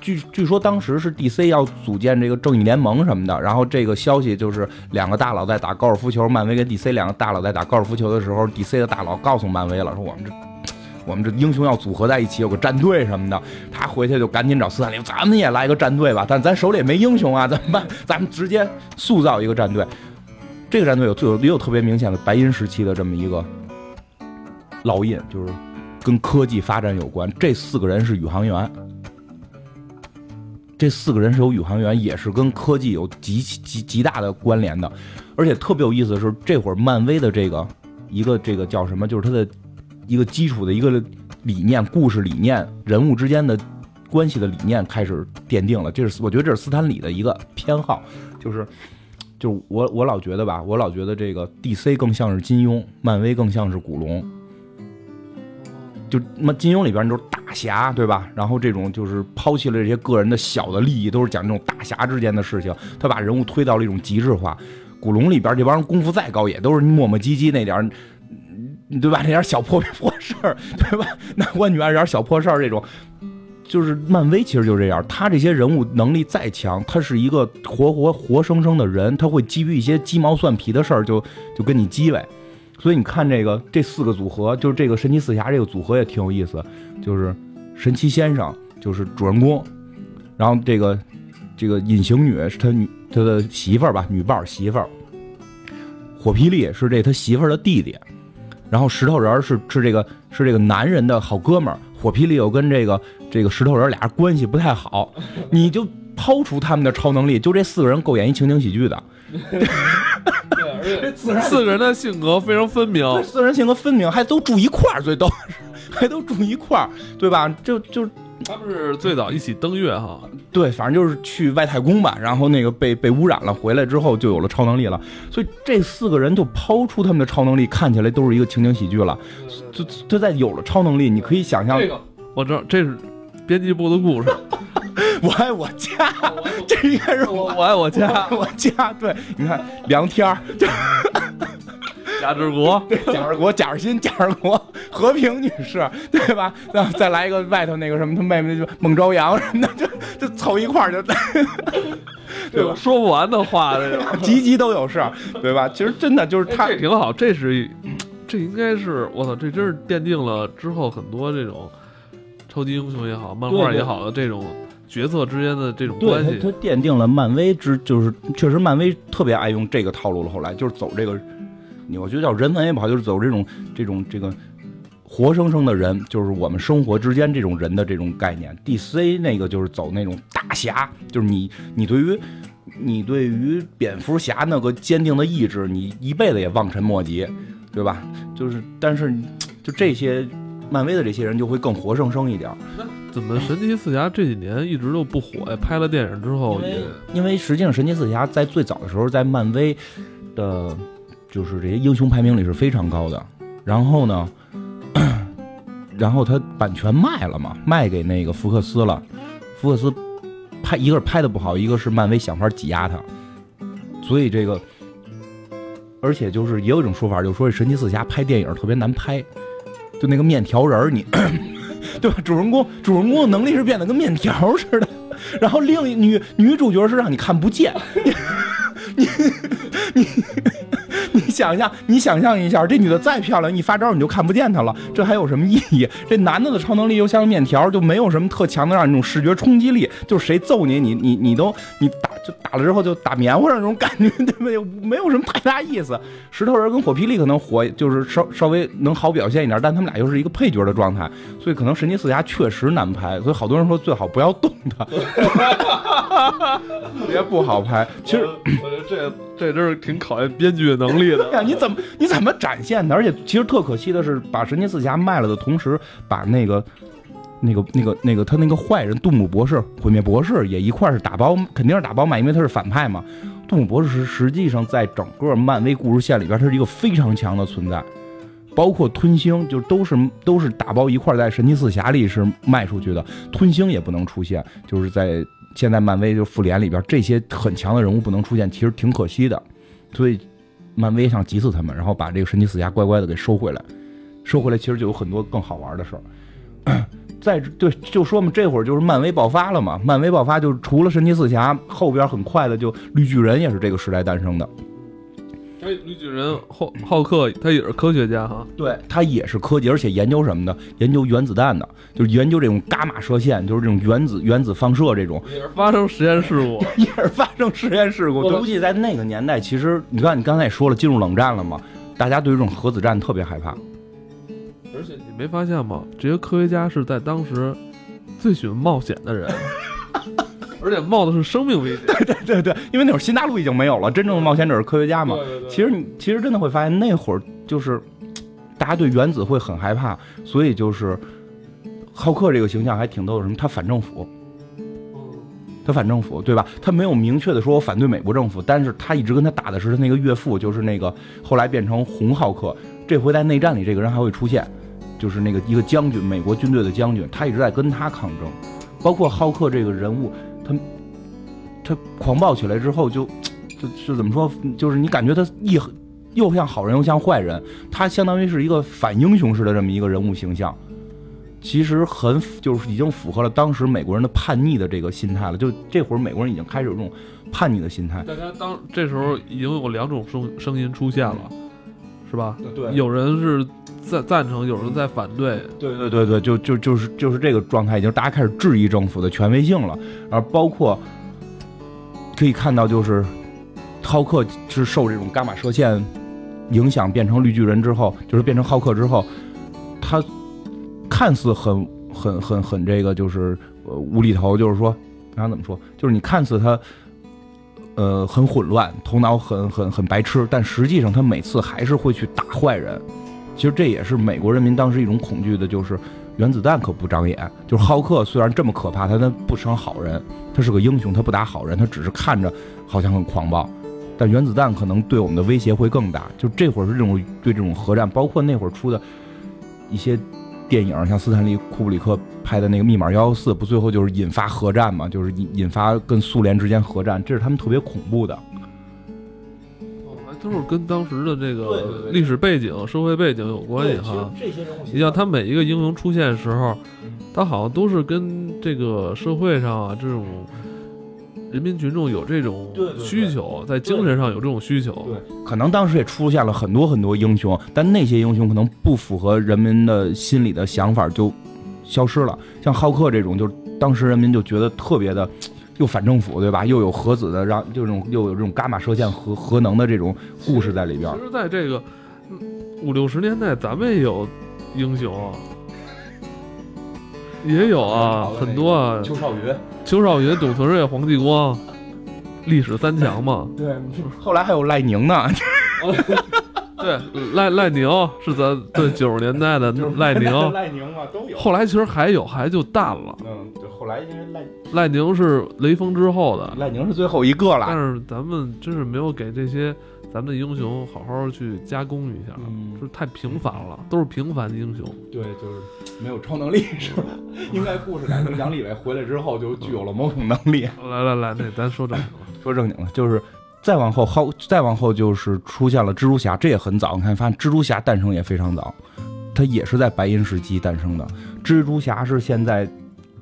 据据说当时是 DC 要组建这个正义联盟什么的，然后这个消息就是两个大佬在打高尔夫球，漫威跟 DC 两个大佬在打高尔夫球的时候，DC 的大佬告诉漫威了，说我们这我们这英雄要组合在一起，有个战队什么的。他回去就赶紧找斯坦利，咱们也来个战队吧，但咱手里也没英雄啊，怎么办？咱们直接塑造一个战队。这个战队有有也有特别明显的白银时期的这么一个烙印，就是跟科技发展有关。这四个人是宇航员。这四个人是有宇航员，也是跟科技有极极极大的关联的，而且特别有意思的是，这会儿漫威的这个一个这个叫什么，就是它的一个基础的一个理念、故事理念、人物之间的关系的理念开始奠定了。这是我觉得这是斯坦李的一个偏好，就是就是我我老觉得吧，我老觉得这个 DC 更像是金庸，漫威更像是古龙。就那金庸里边就是大侠，对吧？然后这种就是抛弃了这些个人的小的利益，都是讲这种大侠之间的事情。他把人物推到了一种极致化。古龙里边这帮人功夫再高，也都是磨磨唧唧那点 (laughs) 对吧？那点小破破事儿，对吧？男欢女爱这点小破事儿，这种就是漫威，其实就这样。他这些人物能力再强，他是一个活活活生生的人，他会基于一些鸡毛蒜皮的事儿，就就跟你叽歪。所以你看这个这四个组合，就是这个神奇四侠这个组合也挺有意思，就是神奇先生就是主人公，然后这个这个隐形女是他女他的媳妇儿吧，女伴媳妇儿，火霹雳是这他媳妇儿的弟弟，然后石头人是是这个是这个男人的好哥们儿，火霹雳又跟这个这个石头人俩关系不太好，你就抛除他们的超能力，就这四个人够演一情景喜剧的。这四个人的性格非常分明，四个人性格分明，还都住一块儿，最逗是还都住一块儿，对吧？就就他们是最早一起登月哈，对，反正就是去外太空吧，然后那个被被污染了，回来之后就有了超能力了。所以这四个人就抛出他们的超能力，看起来都是一个情景喜剧了。就就在有了超能力，你可以想象，这个我知道这是编辑部的故事。(laughs) (laughs) 我爱我家，这应该是我我爱我家，我家。对，你看梁天儿，(laughs) 贾志国，贾志国，贾志新，贾志国，和平女士，对吧？然后再来一个外头那个什么，他妹妹就孟朝阳什么的，就就凑一块儿就，对吧？说不完的话，这个集集都有事儿，对吧？其实真的就是他，这挺好，这是这应该是我操，这真是奠定了之后很多这种超级英雄也好，漫画也好的这种。角色之间的这种关系，它奠定了漫威之，就是确实漫威特别爱用这个套路了。后来就是走这个，你我觉得叫人文也不好，就是走这种这种这个活生生的人，就是我们生活之间这种人的这种概念。DC 那个就是走那种大侠，就是你你对于你对于蝙蝠侠那个坚定的意志，你一辈子也望尘莫及，对吧？就是但是就这些漫威的这些人就会更活生生一点。怎么神奇四侠这几年一直都不火呀？拍了电影之后也因为实际上神奇四侠在最早的时候在漫威的，就是这些英雄排名里是非常高的。然后呢，然后他版权卖了嘛，卖给那个福克斯了。福克斯拍一个是拍的不好，一个是漫威想法挤压他，所以这个，而且就是也有一种说法，就是说神奇四侠拍电影特别难拍，就那个面条人你。(laughs) 对吧？主人公主人公的能力是变得跟面条似的，然后另一女女主角是让你看不见，(laughs) 你你你你 (laughs) 你想象，你想象一下，这女的再漂亮，一发招你就看不见她了，这还有什么意义？这男的的超能力又像面条，就没有什么特强的让你那种视觉冲击力，就是谁揍你，你你你都你打就打了之后就打棉花上那种感觉，对不对？没有什么太大意思。石头人跟火霹雳可能火就是稍稍微能好表现一点，但他们俩又是一个配角的状态，所以可能神奇四侠确实难拍，所以好多人说最好不要动他，别不好拍。其实我觉得这这真是挺考验编剧能力的。对呀，你怎么你怎么展现的？而且其实特可惜的是，把神奇四侠卖了的同时，把那个。那个、那个、那个，他那个坏人杜姆博士、毁灭博士也一块是打包，肯定是打包卖，因为他是反派嘛。杜姆博士是实际上在整个漫威故事线里边，他是一个非常强的存在，包括吞星，就都是都是打包一块在神奇四侠里是卖出去的。吞星也不能出现，就是在现在漫威就复联里边，这些很强的人物不能出现，其实挺可惜的。所以漫威想急死他们，然后把这个神奇四侠乖乖的给收回来，收回来其实就有很多更好玩的事儿。(coughs) 在对就说嘛，这会儿就是漫威爆发了嘛。漫威爆发就是除了神奇四侠，后边很快的就绿巨人也是这个时代诞生的。哎，绿巨人浩浩克他也是科学家哈，对他也是科技，而且研究什么的？研究原子弹的，就是研究这种伽马射线，就是这种原子原子放射这种。也是发生实验事故，(laughs) 也是发生实验事故。我估计在那个年代，其实你看你刚才也说了，进入冷战了嘛，大家对这种核子战特别害怕。而且你没发现吗？这些科学家是在当时最喜欢冒险的人，(laughs) 而且冒的是生命危险。(laughs) 对对对对，因为那会儿新大陆已经没有了，真正的冒险者是科学家嘛。其实你其实真的会发现，那会儿就是大家对原子会很害怕，所以就是浩克这个形象还挺逗的。什么？他反政府，他反政府，对吧？他没有明确的说我反对美国政府，但是他一直跟他打的是他那个岳父，就是那个后来变成红浩克。这回在内战里，这个人还会出现。就是那个一个将军，美国军队的将军，他一直在跟他抗争，包括浩克这个人物，他他狂暴起来之后，就就就怎么说，就是你感觉他一又像好人又像坏人，他相当于是一个反英雄式的这么一个人物形象，其实很就是已经符合了当时美国人的叛逆的这个心态了，就这会儿美国人已经开始有这种叛逆的心态。大家当这时候已经有两种声声音出现了，是吧？对，有人是。赞赞成，有人在反对。对对对对，就就就是就是这个状态，已经大家开始质疑政府的权威性了。而包括可以看到，就是浩克是受这种伽马射线影响，变成绿巨人之后，就是变成浩克之后，他看似很很很很这个，就是呃无厘头，就是说，想怎么说，就是你看似他呃很混乱，头脑很很很白痴，但实际上他每次还是会去打坏人。其实这也是美国人民当时一种恐惧的，就是原子弹可不长眼。就是浩克虽然这么可怕，他他不成好人，他是个英雄，他不打好人，他只是看着好像很狂暴。但原子弹可能对我们的威胁会更大。就这会儿是这种对这种核战，包括那会儿出的一些电影，像斯坦利库布里克拍的那个《密码幺幺四》，不最后就是引发核战嘛？就是引引发跟苏联之间核战，这是他们特别恐怖的。都是跟当时的这个历史背景、社会背景有关系哈。你像他每一个英雄出现的时候，他好像都是跟这个社会上啊这种人民群众有这种需求，在精神上有这种需求。对，可能当时也出现了很多很多英雄，但那些英雄可能不符合人民的心理的想法，就消失了。像浩克这种，就当时人民就觉得特别的。又反政府对吧？又有核子的，让就这种又有这种伽马射线核核能的这种故事在里边。其实，在这个五六十年代，咱们也有英雄，也有啊，很多啊。邱少云、邱少云、董存瑞、黄继光，历史三强嘛。(laughs) 对，后来还有赖宁呢。(laughs) 对，赖赖宁是咱对 (laughs) 九十年代的赖宁，赖宁嘛都有。后来其实还有，还就淡了。嗯，对，后来因为赖赖宁是雷锋之后的，赖宁是最后一个了。但是咱们真是没有给这些咱们的英雄好好去加工一下，就是太平凡了，都是平凡的英雄。对，就是没有超能力是吧？应该故事改成杨利伟回来之后就具有了某种能力。(laughs) 来来来，那咱说正经的，(laughs) 说正经的，就是。再往后，好，再往后就是出现了蜘蛛侠，这也很早。你看，发现蜘蛛侠诞生也非常早，它也是在白银时期诞生的。蜘蛛侠是现在，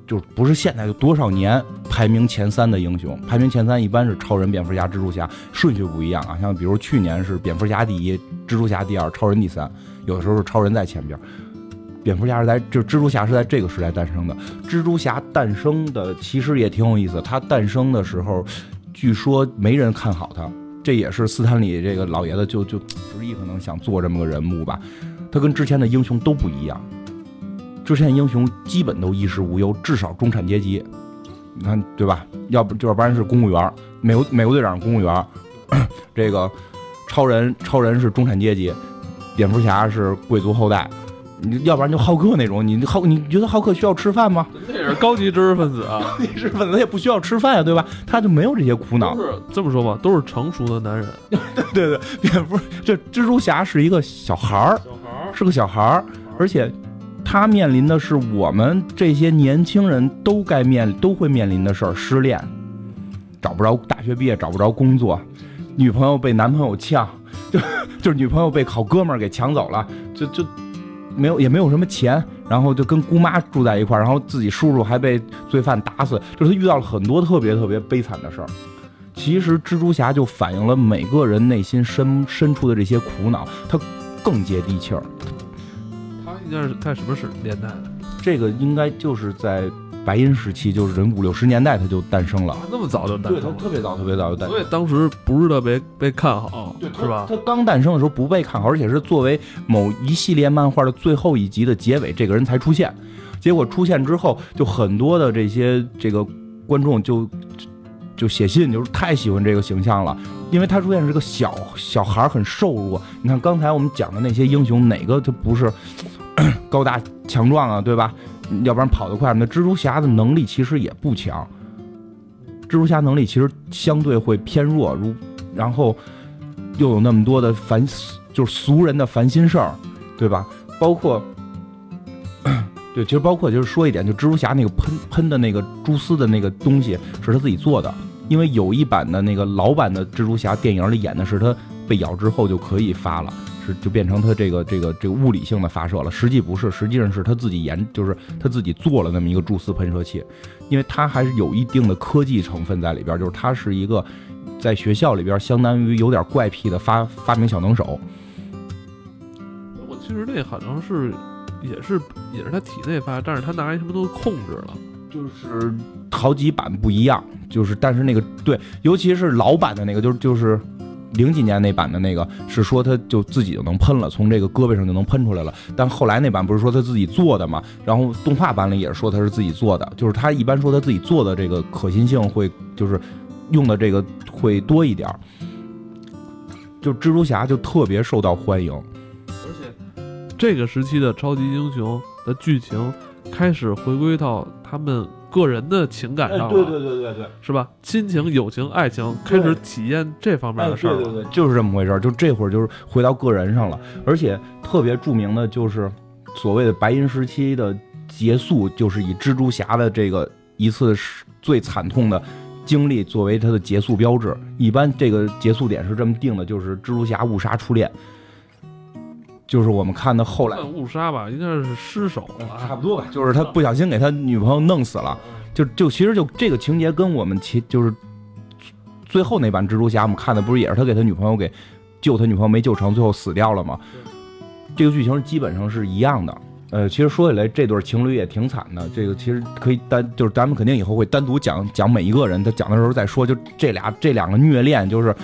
就不是现在，就多少年排名前三的英雄，排名前三一般是超人、蝙蝠侠、蜘蛛侠，顺序不一样啊。像比如去年是蝙蝠侠第一，蜘蛛侠第二，超人第三，有的时候是超人在前边。蝙蝠侠是在，就蜘蛛侠是在这个时代诞生的。蜘蛛侠诞生的其实也挺有意思，他诞生的时候，据说没人看好他，这也是斯坦李这个老爷子就就执意可能想做这么个人物吧。他跟之前的英雄都不一样，之前英雄基本都衣食无忧，至少中产阶级，你看对吧？要不要不然是公务员，美国美国队长是公务员，(coughs) 这个超人超人是中产阶级，蝙蝠侠是贵族后代。你要不然就浩克那种，你浩你觉得浩克需要吃饭吗？那也是高级知识分子啊，(laughs) 高级知识分子也不需要吃饭呀，对吧？他就没有这些苦恼。这么说吧，都是成熟的男人。(laughs) 对对，蝙蝠这蜘蛛侠是一个小孩儿，小孩儿是个小孩儿，而且他面临的是我们这些年轻人都该面都会面临的事儿：失恋，找不着大学毕业找不着工作，女朋友被男朋友呛，(laughs) 就就是女朋友被好哥们儿给抢走了，就就。没有，也没有什么钱，然后就跟姑妈住在一块儿，然后自己叔叔还被罪犯打死，就是他遇到了很多特别特别悲惨的事儿。其实蜘蛛侠就反映了每个人内心深深处的这些苦恼，他更接地气儿。该是在什么时年代的？这个应该就是在。白银时期就是人五六十年代他就诞生了，那么早就诞生，对，他特别早，特别早就诞生，所以当时不是特别被看好，是吧？他刚诞生的时候不被看好，而且是作为某一系列漫画的最后一集的结尾，这个人才出现。结果出现之后，就很多的这些这个观众就就写信，就是太喜欢这个形象了，因为他出现是个小小孩，很瘦弱。你看刚才我们讲的那些英雄，哪个他不是 (clears throat) 高大强壮啊，对吧？要不然跑得快，那蜘蛛侠的能力其实也不强。蜘蛛侠能力其实相对会偏弱，如然后又有那么多的烦，就是俗人的烦心事儿，对吧？包括对，其实包括就是说一点，就蜘蛛侠那个喷喷的那个蛛丝的那个东西是他自己做的，因为有一版的那个老版的蜘蛛侠电影里演的是他被咬之后就可以发了。就变成他这个这个这个物理性的发射了，实际不是，实际上是他自己研，就是他自己做了那么一个蛛丝喷射器，因为他还是有一定的科技成分在里边，就是他是一个在学校里边相当于有点怪癖的发发明小能手。我其实那好像是也是也是他体内发，但是他拿来什么都控制了，就是好几版不一样，就是但是那个对，尤其是老版的那个，就是就是。零几年那版的那个是说他就自己就能喷了，从这个胳膊上就能喷出来了。但后来那版不是说他自己做的嘛？然后动画版里也是说他是自己做的，就是他一般说他自己做的这个可信性会就是用的这个会多一点。就蜘蛛侠就特别受到欢迎，而且这个时期的超级英雄的剧情开始回归到他们。个人的情感上，对对对对对，是吧？亲情、友情、爱情，开始体验这方面的事儿了。对对对，就是这么回事儿。就这会儿就是回到个人上了，而且特别著名的就是所谓的白银时期的结束，就是以蜘蛛侠的这个一次最惨痛的经历作为它的结束标志。一般这个结束点是这么定的，就是蜘蛛侠误杀初恋。就是我们看的后来误杀吧，应该是失手，差不多吧。就是他不小心给他女朋友弄死了，就就其实就这个情节跟我们其就是最后那版蜘蛛侠我们看的不是也是他给他女朋友给救他女朋友没救成，最后死掉了吗？这个剧情基本上是一样的。呃，其实说起来这对情侣也挺惨的。这个其实可以单就是咱们肯定以后会单独讲讲每一个人，他讲的时候再说。就这俩这两个虐恋就是。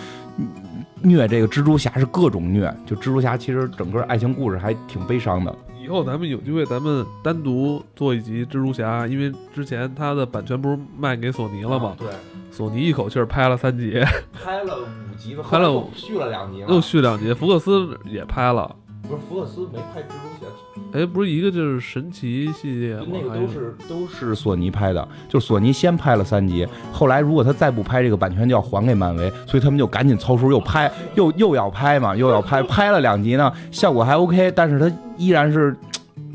虐这个蜘蛛侠是各种虐，就蜘蛛侠其实整个爱情故事还挺悲伤的。以后咱们有机会，咱们单独做一集蜘蛛侠，因为之前他的版权不是卖给索尼了吗？对，索尼一口气拍了三集，拍了五集吧，拍了续了两集，又续两集。福克斯也拍了。不是福克斯没拍蜘蛛侠，哎，不是一个就是神奇系列那个都是都是索尼拍的，就索尼先拍了三集，后来如果他再不拍这个版权就要还给漫威，所以他们就赶紧凑数又拍，又又要拍嘛，又要拍，拍了两集呢，效果还 OK，但是他依然是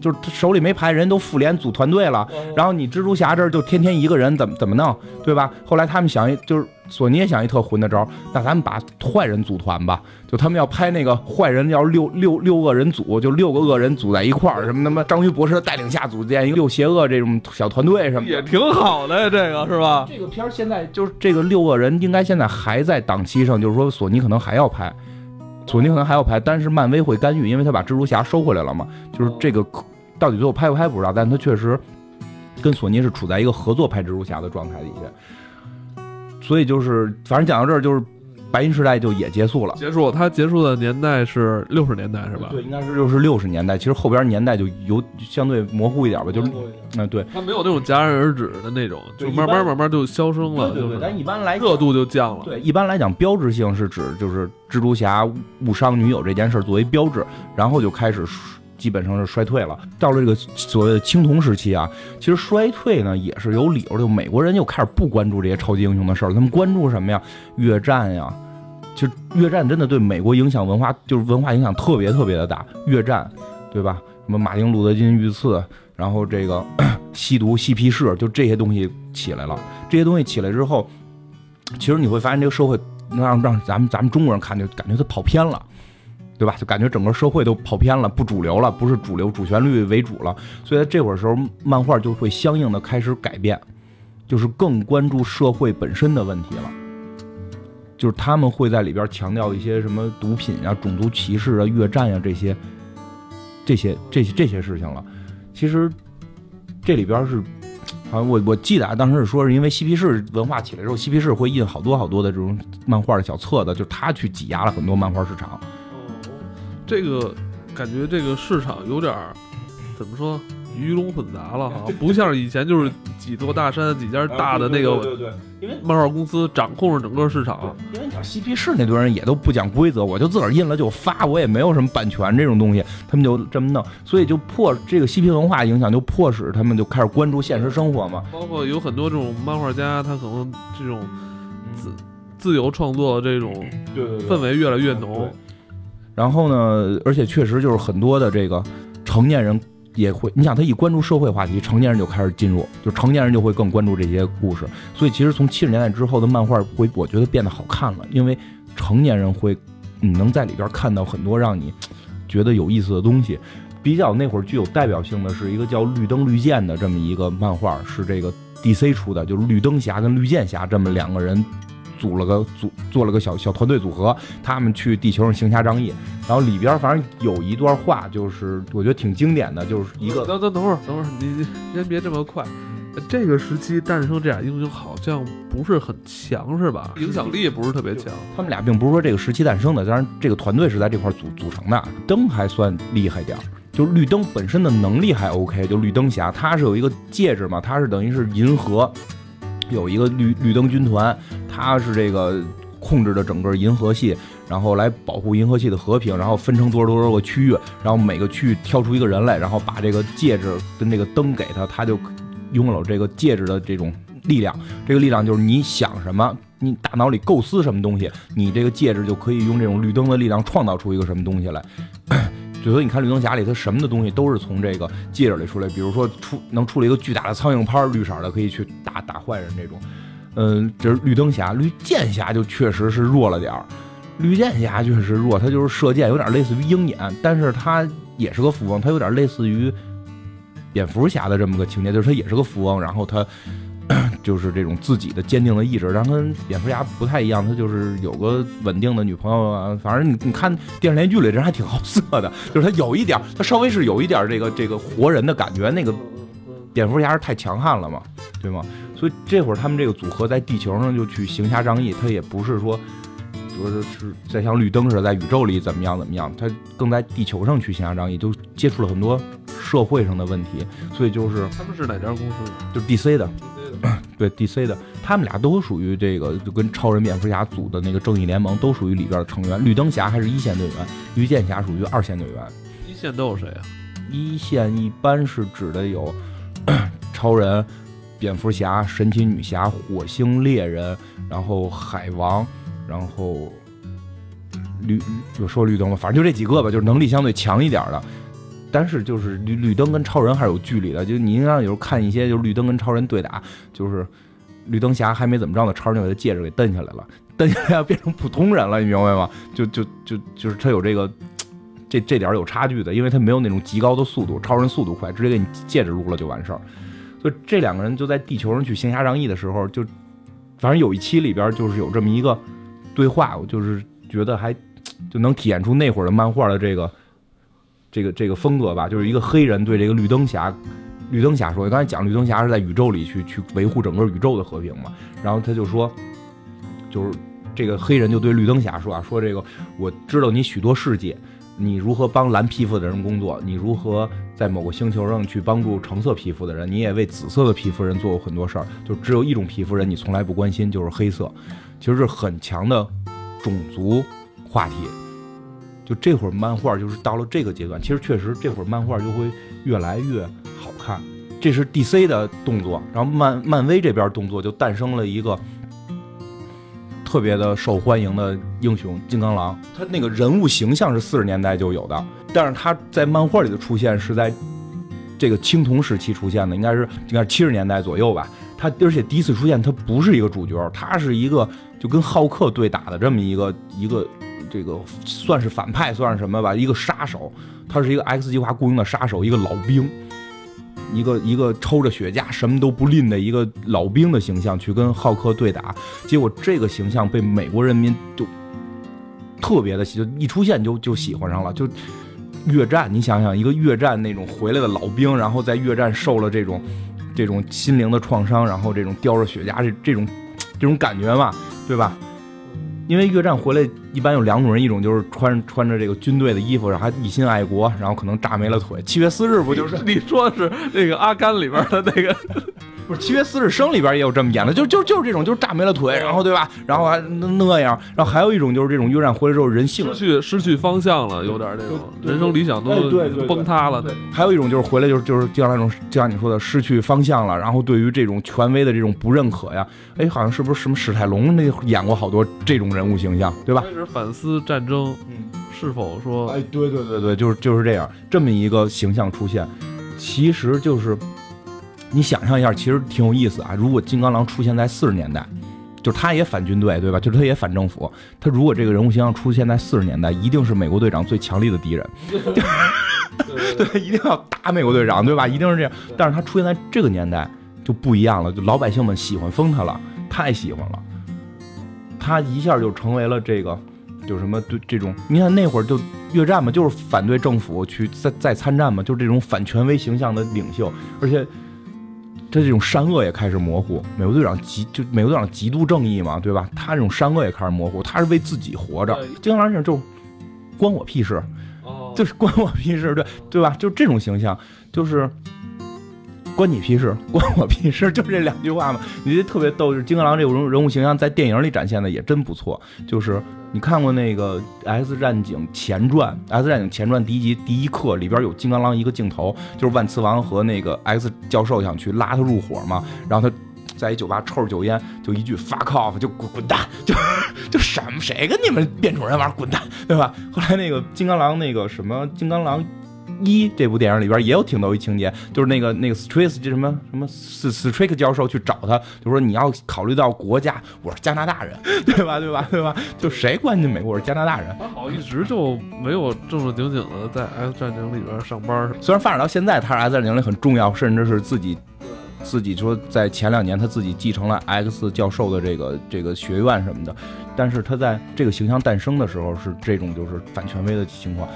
就是他手里没牌，人都复联组团队了。然后你蜘蛛侠这儿就天天一个人，怎么怎么弄，对吧？后来他们想一，就是索尼也想一特混的招，那咱们把坏人组团吧。就他们要拍那个坏人要六六六个人组，就六个恶人组在一块儿，什么他妈章鱼博士的带领下组建一个六邪恶这种小团队什么的，也挺好的呀，这个是吧？这个片儿现在就是这个六个人，应该现在还在档期上，就是说索尼可能还要拍，索尼可能还要拍，但是漫威会干预，因为他把蜘蛛侠收回来了嘛。就是这个到底最后拍不拍不知道，但他确实跟索尼是处在一个合作拍蜘蛛侠的状态底下。所以就是，反正讲到这儿，就是白银时代就也结束了。结束，它结束的年代是六十年代是吧？对，应该是就是六十年代，其实后边年代就有相对模糊一点吧，就是嗯、对它没有那种戛然而止的那种，就慢慢慢慢就消声了，对对对，就是但一般来热度就降了。对，一般来讲，标志性是指就是蜘蛛侠误伤女友这件事作为标志，然后就开始基本上是衰退了。到了这个所谓的青铜时期啊，其实衰退呢也是有理由的。美国人又开始不关注这些超级英雄的事儿，他们关注什么呀？越战呀。其实越战真的对美国影响文化，就是文化影响特别特别的大。越战，对吧？什么马丁路德金遇刺，然后这个 (clears throat) 吸毒、嬉皮士，就这些东西起来了。这些东西起来之后，其实你会发现这个社会让让咱们咱们中国人看就感觉它跑偏了，对吧？就感觉整个社会都跑偏了，不主流了，不是主流主旋律为主了。所以在这会儿时候，漫画就会相应的开始改变，就是更关注社会本身的问题了。就是他们会在里边强调一些什么毒品啊、种族歧视啊、越战呀、这些、这些、这些这些事情了。其实这里边是，好像我我记得啊，当时是说是因为嬉皮士文化起来之后，嬉皮士会印好多好多的这种漫画的小册子，就他去挤压了很多漫画市场。这个感觉这个市场有点儿怎么说鱼龙混杂了哈，(laughs) 不像以前就是几座大山几家大的那个对对，因为漫画公司掌控着整个市场。因为你想嬉皮士那堆人也都不讲规则，我就自个儿印了就发，我也没有什么版权这种东西，他们就这么弄，所以就迫这个嬉皮文化影响，就迫使他们就开始关注现实生活嘛。包括有很多这种漫画家，他可能这种自自由创作这种对对氛围越来越浓。然后呢，而且确实就是很多的这个成年人也会，你想他一关注社会话题，成年人就开始进入，就成年人就会更关注这些故事。所以其实从七十年代之后的漫画会，我觉得变得好看了，因为成年人会，你能在里边看到很多让你觉得有意思的东西。比较那会儿具有代表性的是一个叫《绿灯绿箭》的这么一个漫画，是这个 DC 出的，就是绿灯侠跟绿箭侠这么两个人组了个组，做了个小小团队组合，他们去地球上行侠仗义。然后里边反正有一段话，就是我觉得挺经典的，就是一个等等等会儿，等会儿，你你先别这么快。这个时期诞生这俩英雄好像不是很强，是吧？影响力也不是特别强。他们俩并不是说这个时期诞生的，当然这个团队是在这块组组成的。灯还算厉害点儿，就是绿灯本身的能力还 OK，就绿灯侠，他是有一个戒指嘛，他是等于是银河有一个绿绿灯军团，他是这个控制着整个银河系，然后来保护银河系的和平，然后分成多少多少个区域，然后每个区域挑出一个人来，然后把这个戒指跟这个灯给他，他就拥有这个戒指的这种力量。这个力量就是你想什么，你大脑里构思什么东西，你这个戒指就可以用这种绿灯的力量创造出一个什么东西来。所以你看绿灯侠里，他什么的东西都是从这个戒指里出来，比如说出能出了一个巨大的苍蝇拍，绿色的可以去打打坏人这种。嗯，这是绿灯侠，绿箭侠就确实是弱了点儿。绿箭侠确实弱，他就是射箭，有点类似于鹰眼，但是他也是个富翁，他有点类似于蝙蝠侠的这么个情节，就是他也是个富翁，然后他 (clears throat) 就是这种自己的坚定的意志，然后跟蝙蝠侠不太一样，他就是有个稳定的女朋友啊。反正你你看电视连续剧里人还挺好色的，就是他有一点，他稍微是有一点这个这个活人的感觉，那个蝙蝠侠是太强悍了嘛，对吗？所以这会儿他们这个组合在地球上就去行侠仗义，他也不是说。说是是在像绿灯似的，在宇宙里怎么样怎么样，他更在地球上去行侠仗义，就接触了很多社会上的问题，所以就是他们是哪家公司？就是 DC 的，对 DC 的，他们俩都属于这个，就跟超人、蝙蝠侠组的那个正义联盟都属于里边的成员。绿灯侠还是一线队员，绿箭侠属于二线队员。一线都有谁啊？一线一般是指的有 (clears throat) 超人、蝙蝠侠、神奇女侠、火星猎人，然后海王。然后绿就说绿灯吧，反正就这几个吧，就是能力相对强一点的。但是就是绿绿灯跟超人还是有距离的，就你应该有时候看一些就是绿灯跟超人对打，就是绿灯侠还没怎么着呢，超人就把他戒指给蹬下来了，(laughs) 蹬下来变成普通人了，你明白吗？就就就就是他有这个这这点有差距的，因为他没有那种极高的速度，超人速度快，直接给你戒指撸了就完事儿。所以这两个人就在地球上去行侠仗义的时候，就反正有一期里边就是有这么一个对话，我就是觉得还就能体现出那会儿的漫画的这个这个这个风格吧，就是一个黑人对这个绿灯侠。绿灯侠说：“刚才讲绿灯侠是在宇宙里去去维护整个宇宙的和平嘛，然后他就说，就是这个黑人就对绿灯侠说啊，说这个我知道你许多事迹，你如何帮蓝皮肤的人工作，你如何在某个星球上去帮助橙色皮肤的人，你也为紫色的皮肤人做过很多事儿，就只有一种皮肤人你从来不关心，就是黑色，其实是很强的种族话题。就这会儿漫画就是到了这个阶段，其实确实这会儿漫画就会越来越好看。这是 DC 的动作，然后漫漫威这边动作就诞生了一个特别的受欢迎的英雄金刚狼。他那个人物形象是四十年代就有的，但是他在漫画里的出现是在这个青铜时期出现的，应该是应该是七十年代左右吧。他而且第一次出现，他不是一个主角，他是一个就跟浩克对打的这么一个一个。这个算是反派，算是什么吧？一个杀手，他是一个 X 计划雇佣的杀手，一个老兵，一个一个抽着雪茄什么都不吝的一个老兵的形象去跟浩克对打。结果这个形象被美国人民就特别的喜，就一出现就就喜欢上了。就越战，你想想，一个越战那种回来的老兵，然后在越战受了这种这种心灵的创伤，然后这种叼着雪茄这这种这种感觉嘛，对吧？因为越战回来一般有两种人，一种就是穿穿着这个军队的衣服，然后还一心爱国，然后可能炸没了腿。七月四日不就是 (laughs) 你说是那个阿甘里边的那个？不是《七月四日生》里边也有这么演的，就就就是这种，就是炸没了腿，然后对吧？然后还那样，然后还有一种就是这种越战回来之后人性失去失去方向了，有点那种人生理想都崩塌了。还有一种就是回来就是就是就像那种就像你说的失去方向了，然后对于这种权威的这种不认可呀，哎，好像是不是什么史泰龙那演过好多这种人物形象，对吧？开始反思战争，嗯，是否说哎，对对对对，就是就是这样这么一个形象出现，其实就是。你想象一下，其实挺有意思啊。如果金刚狼出现在四十年代，就是他也反军队，对吧？就是他也反政府。他如果这个人物形象出现在四十年代，一定是美国队长最强力的敌人。对，一定要打美国队长，对吧？一定是这样。但是他出现在这个年代就不一样了，就老百姓们喜欢疯他了，太喜欢了。他一下就成为了这个，就什么对这种，你看那会儿就越战嘛，就是反对政府去再再参战嘛，就是这种反权威形象的领袖，而且。他这种善恶也开始模糊，美国队长极就美国队长极度正义嘛，对吧？他这种善恶也开始模糊，他是为自己活着。金刚狼这就关我屁事，就是关我屁事，对对吧？就这种形象，就是关你屁事，关我屁事，就这两句话嘛。你这特别逗，就是金刚狼这种人人物形象在电影里展现的也真不错，就是。你看过那个《X 战警前传》？《X 战警前传》第一集第一课里边有金刚狼一个镜头，就是万磁王和那个 X 教授想去拉他入伙嘛，然后他在一酒吧抽着酒烟，就一句 fuck off，就滚滚蛋，就就什么谁跟你们变种人玩，滚蛋，对吧？后来那个金刚狼那个什么金刚狼。一这部电影里边也有挺逗一情节，就是那个那个 Strick 就什么什么 Strick 教授去找他，就说你要考虑到国家，我是加拿大人，(laughs) 对吧？对吧？对吧？就谁关心美国？我是加拿大人。他好一直就没有正正经经的在 X 战警里边上班。虽然发展到现在，他是 X 战警里很重要，甚至是自己自己说在前两年他自己继承了 X 教授的这个这个学院什么的，但是他在这个形象诞生的时候是这种就是反权威的情况。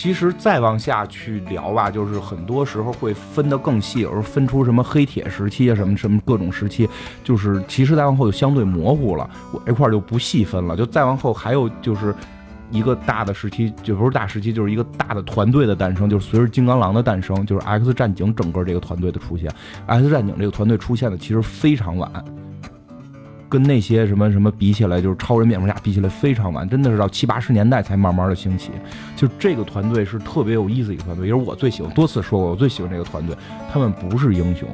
其实再往下去聊吧，就是很多时候会分得更细，有时候分出什么黑铁时期啊，什么什么各种时期，就是其实再往后就相对模糊了。我这块就不细分了。就再往后还有就是一个大的时期，就不是大时期，就是一个大的团队的诞生，就是随着金刚狼的诞生，就是 X 战警整个这个团队的出现。X 战警这个团队出现的其实非常晚。跟那些什么什么比起来，就是超人、蝙蝠侠比起来非常晚，真的是到七八十年代才慢慢的兴起。就这个团队是特别有意思一个团队，也是我最喜欢，多次说过我最喜欢这个团队。他们不是英雄，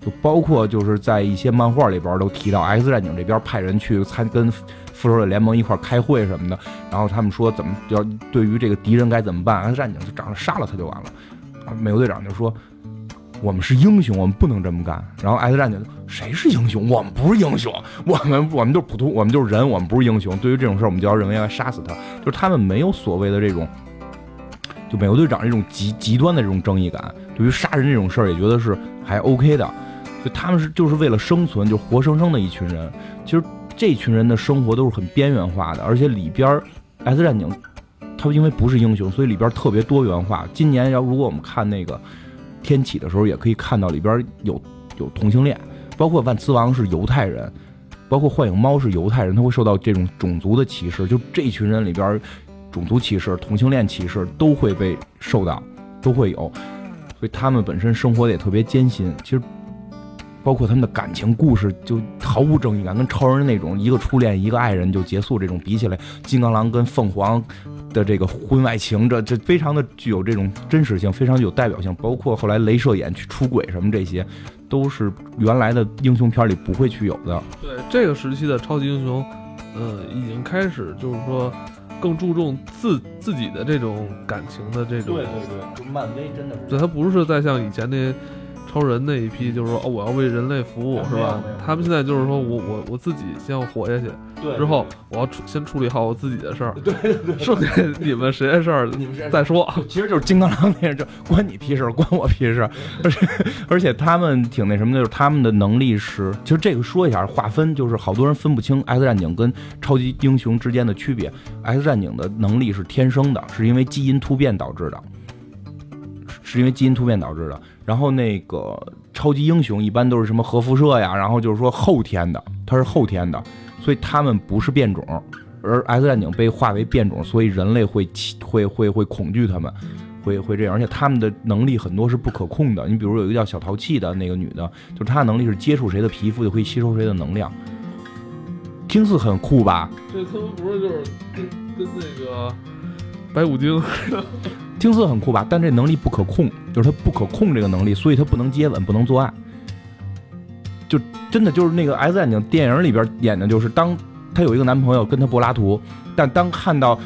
就包括就是在一些漫画里边都提到，X 战警这边派人去参跟复仇者联盟一块开会什么的，然后他们说怎么要对于这个敌人该怎么办，X 战警就长着杀了他就完了。美国队长就说。我们是英雄，我们不能这么干。然后艾斯战警谁是英雄？我们不是英雄，我们我们就是普通，我们就是人，我们不是英雄。对于这种事儿，我们就要认为要杀死他。就是他们没有所谓的这种，就美国队长这种极极端的这种正义感。对于杀人这种事儿，也觉得是还 OK 的。就他们是就是为了生存，就活生生的一群人。其实这群人的生活都是很边缘化的，而且里边艾斯战警他因为不是英雄，所以里边特别多元化。今年要如果我们看那个。天启的时候也可以看到里边有有同性恋，包括万磁王是犹太人，包括幻影猫是犹太人，他会受到这种种族的歧视。就这群人里边，种族歧视、同性恋歧视都会被受到，都会有，所以他们本身生活的也特别艰辛。其实，包括他们的感情故事就毫无正义感，跟超人那种一个初恋一个爱人就结束这种比起来，金刚狼跟凤凰。的这个婚外情，这这非常的具有这种真实性，非常有代表性。包括后来镭射眼去出轨什么这些，都是原来的英雄片里不会去有的。对这个时期的超级英雄，呃，已经开始就是说更注重自自己的这种感情的这种。对对对，就漫威真的是。对他不是在像以前那。超人那一批就是说，哦，我要为人类服务，是吧？他们现在就是说我我我自己先要活下去，之后我要处先处理好我自己的事儿，对对对，剩下你们谁的事儿，你们再说。其实就是金刚狼那样，就关你屁事，关我屁事。(laughs) 而且而且他们挺那什么的，就是他们的能力是，其实这个说一下划分，就是好多人分不清 X 战警跟超级英雄之间的区别。X 战警的能力是天生的，是因为基因突变导致的，是因为基因突变导致的。然后那个超级英雄一般都是什么核辐射呀，然后就是说后天的，它是后天的，所以他们不是变种，而 X 战警被化为变种，所以人类会会会会恐惧他们，会会这样，而且他们的能力很多是不可控的。你比如有一个叫小淘气的那个女的，就她的能力是接触谁的皮肤就可以吸收谁的能量，听似很酷吧？这他们不是就是跟跟那个白骨精。听似很酷吧，但这能力不可控，就是他不可控这个能力，所以他不能接吻，不能做爱。就真的就是那个 X 战警电影里边演的，就是当她有一个男朋友跟她柏拉图，但当看到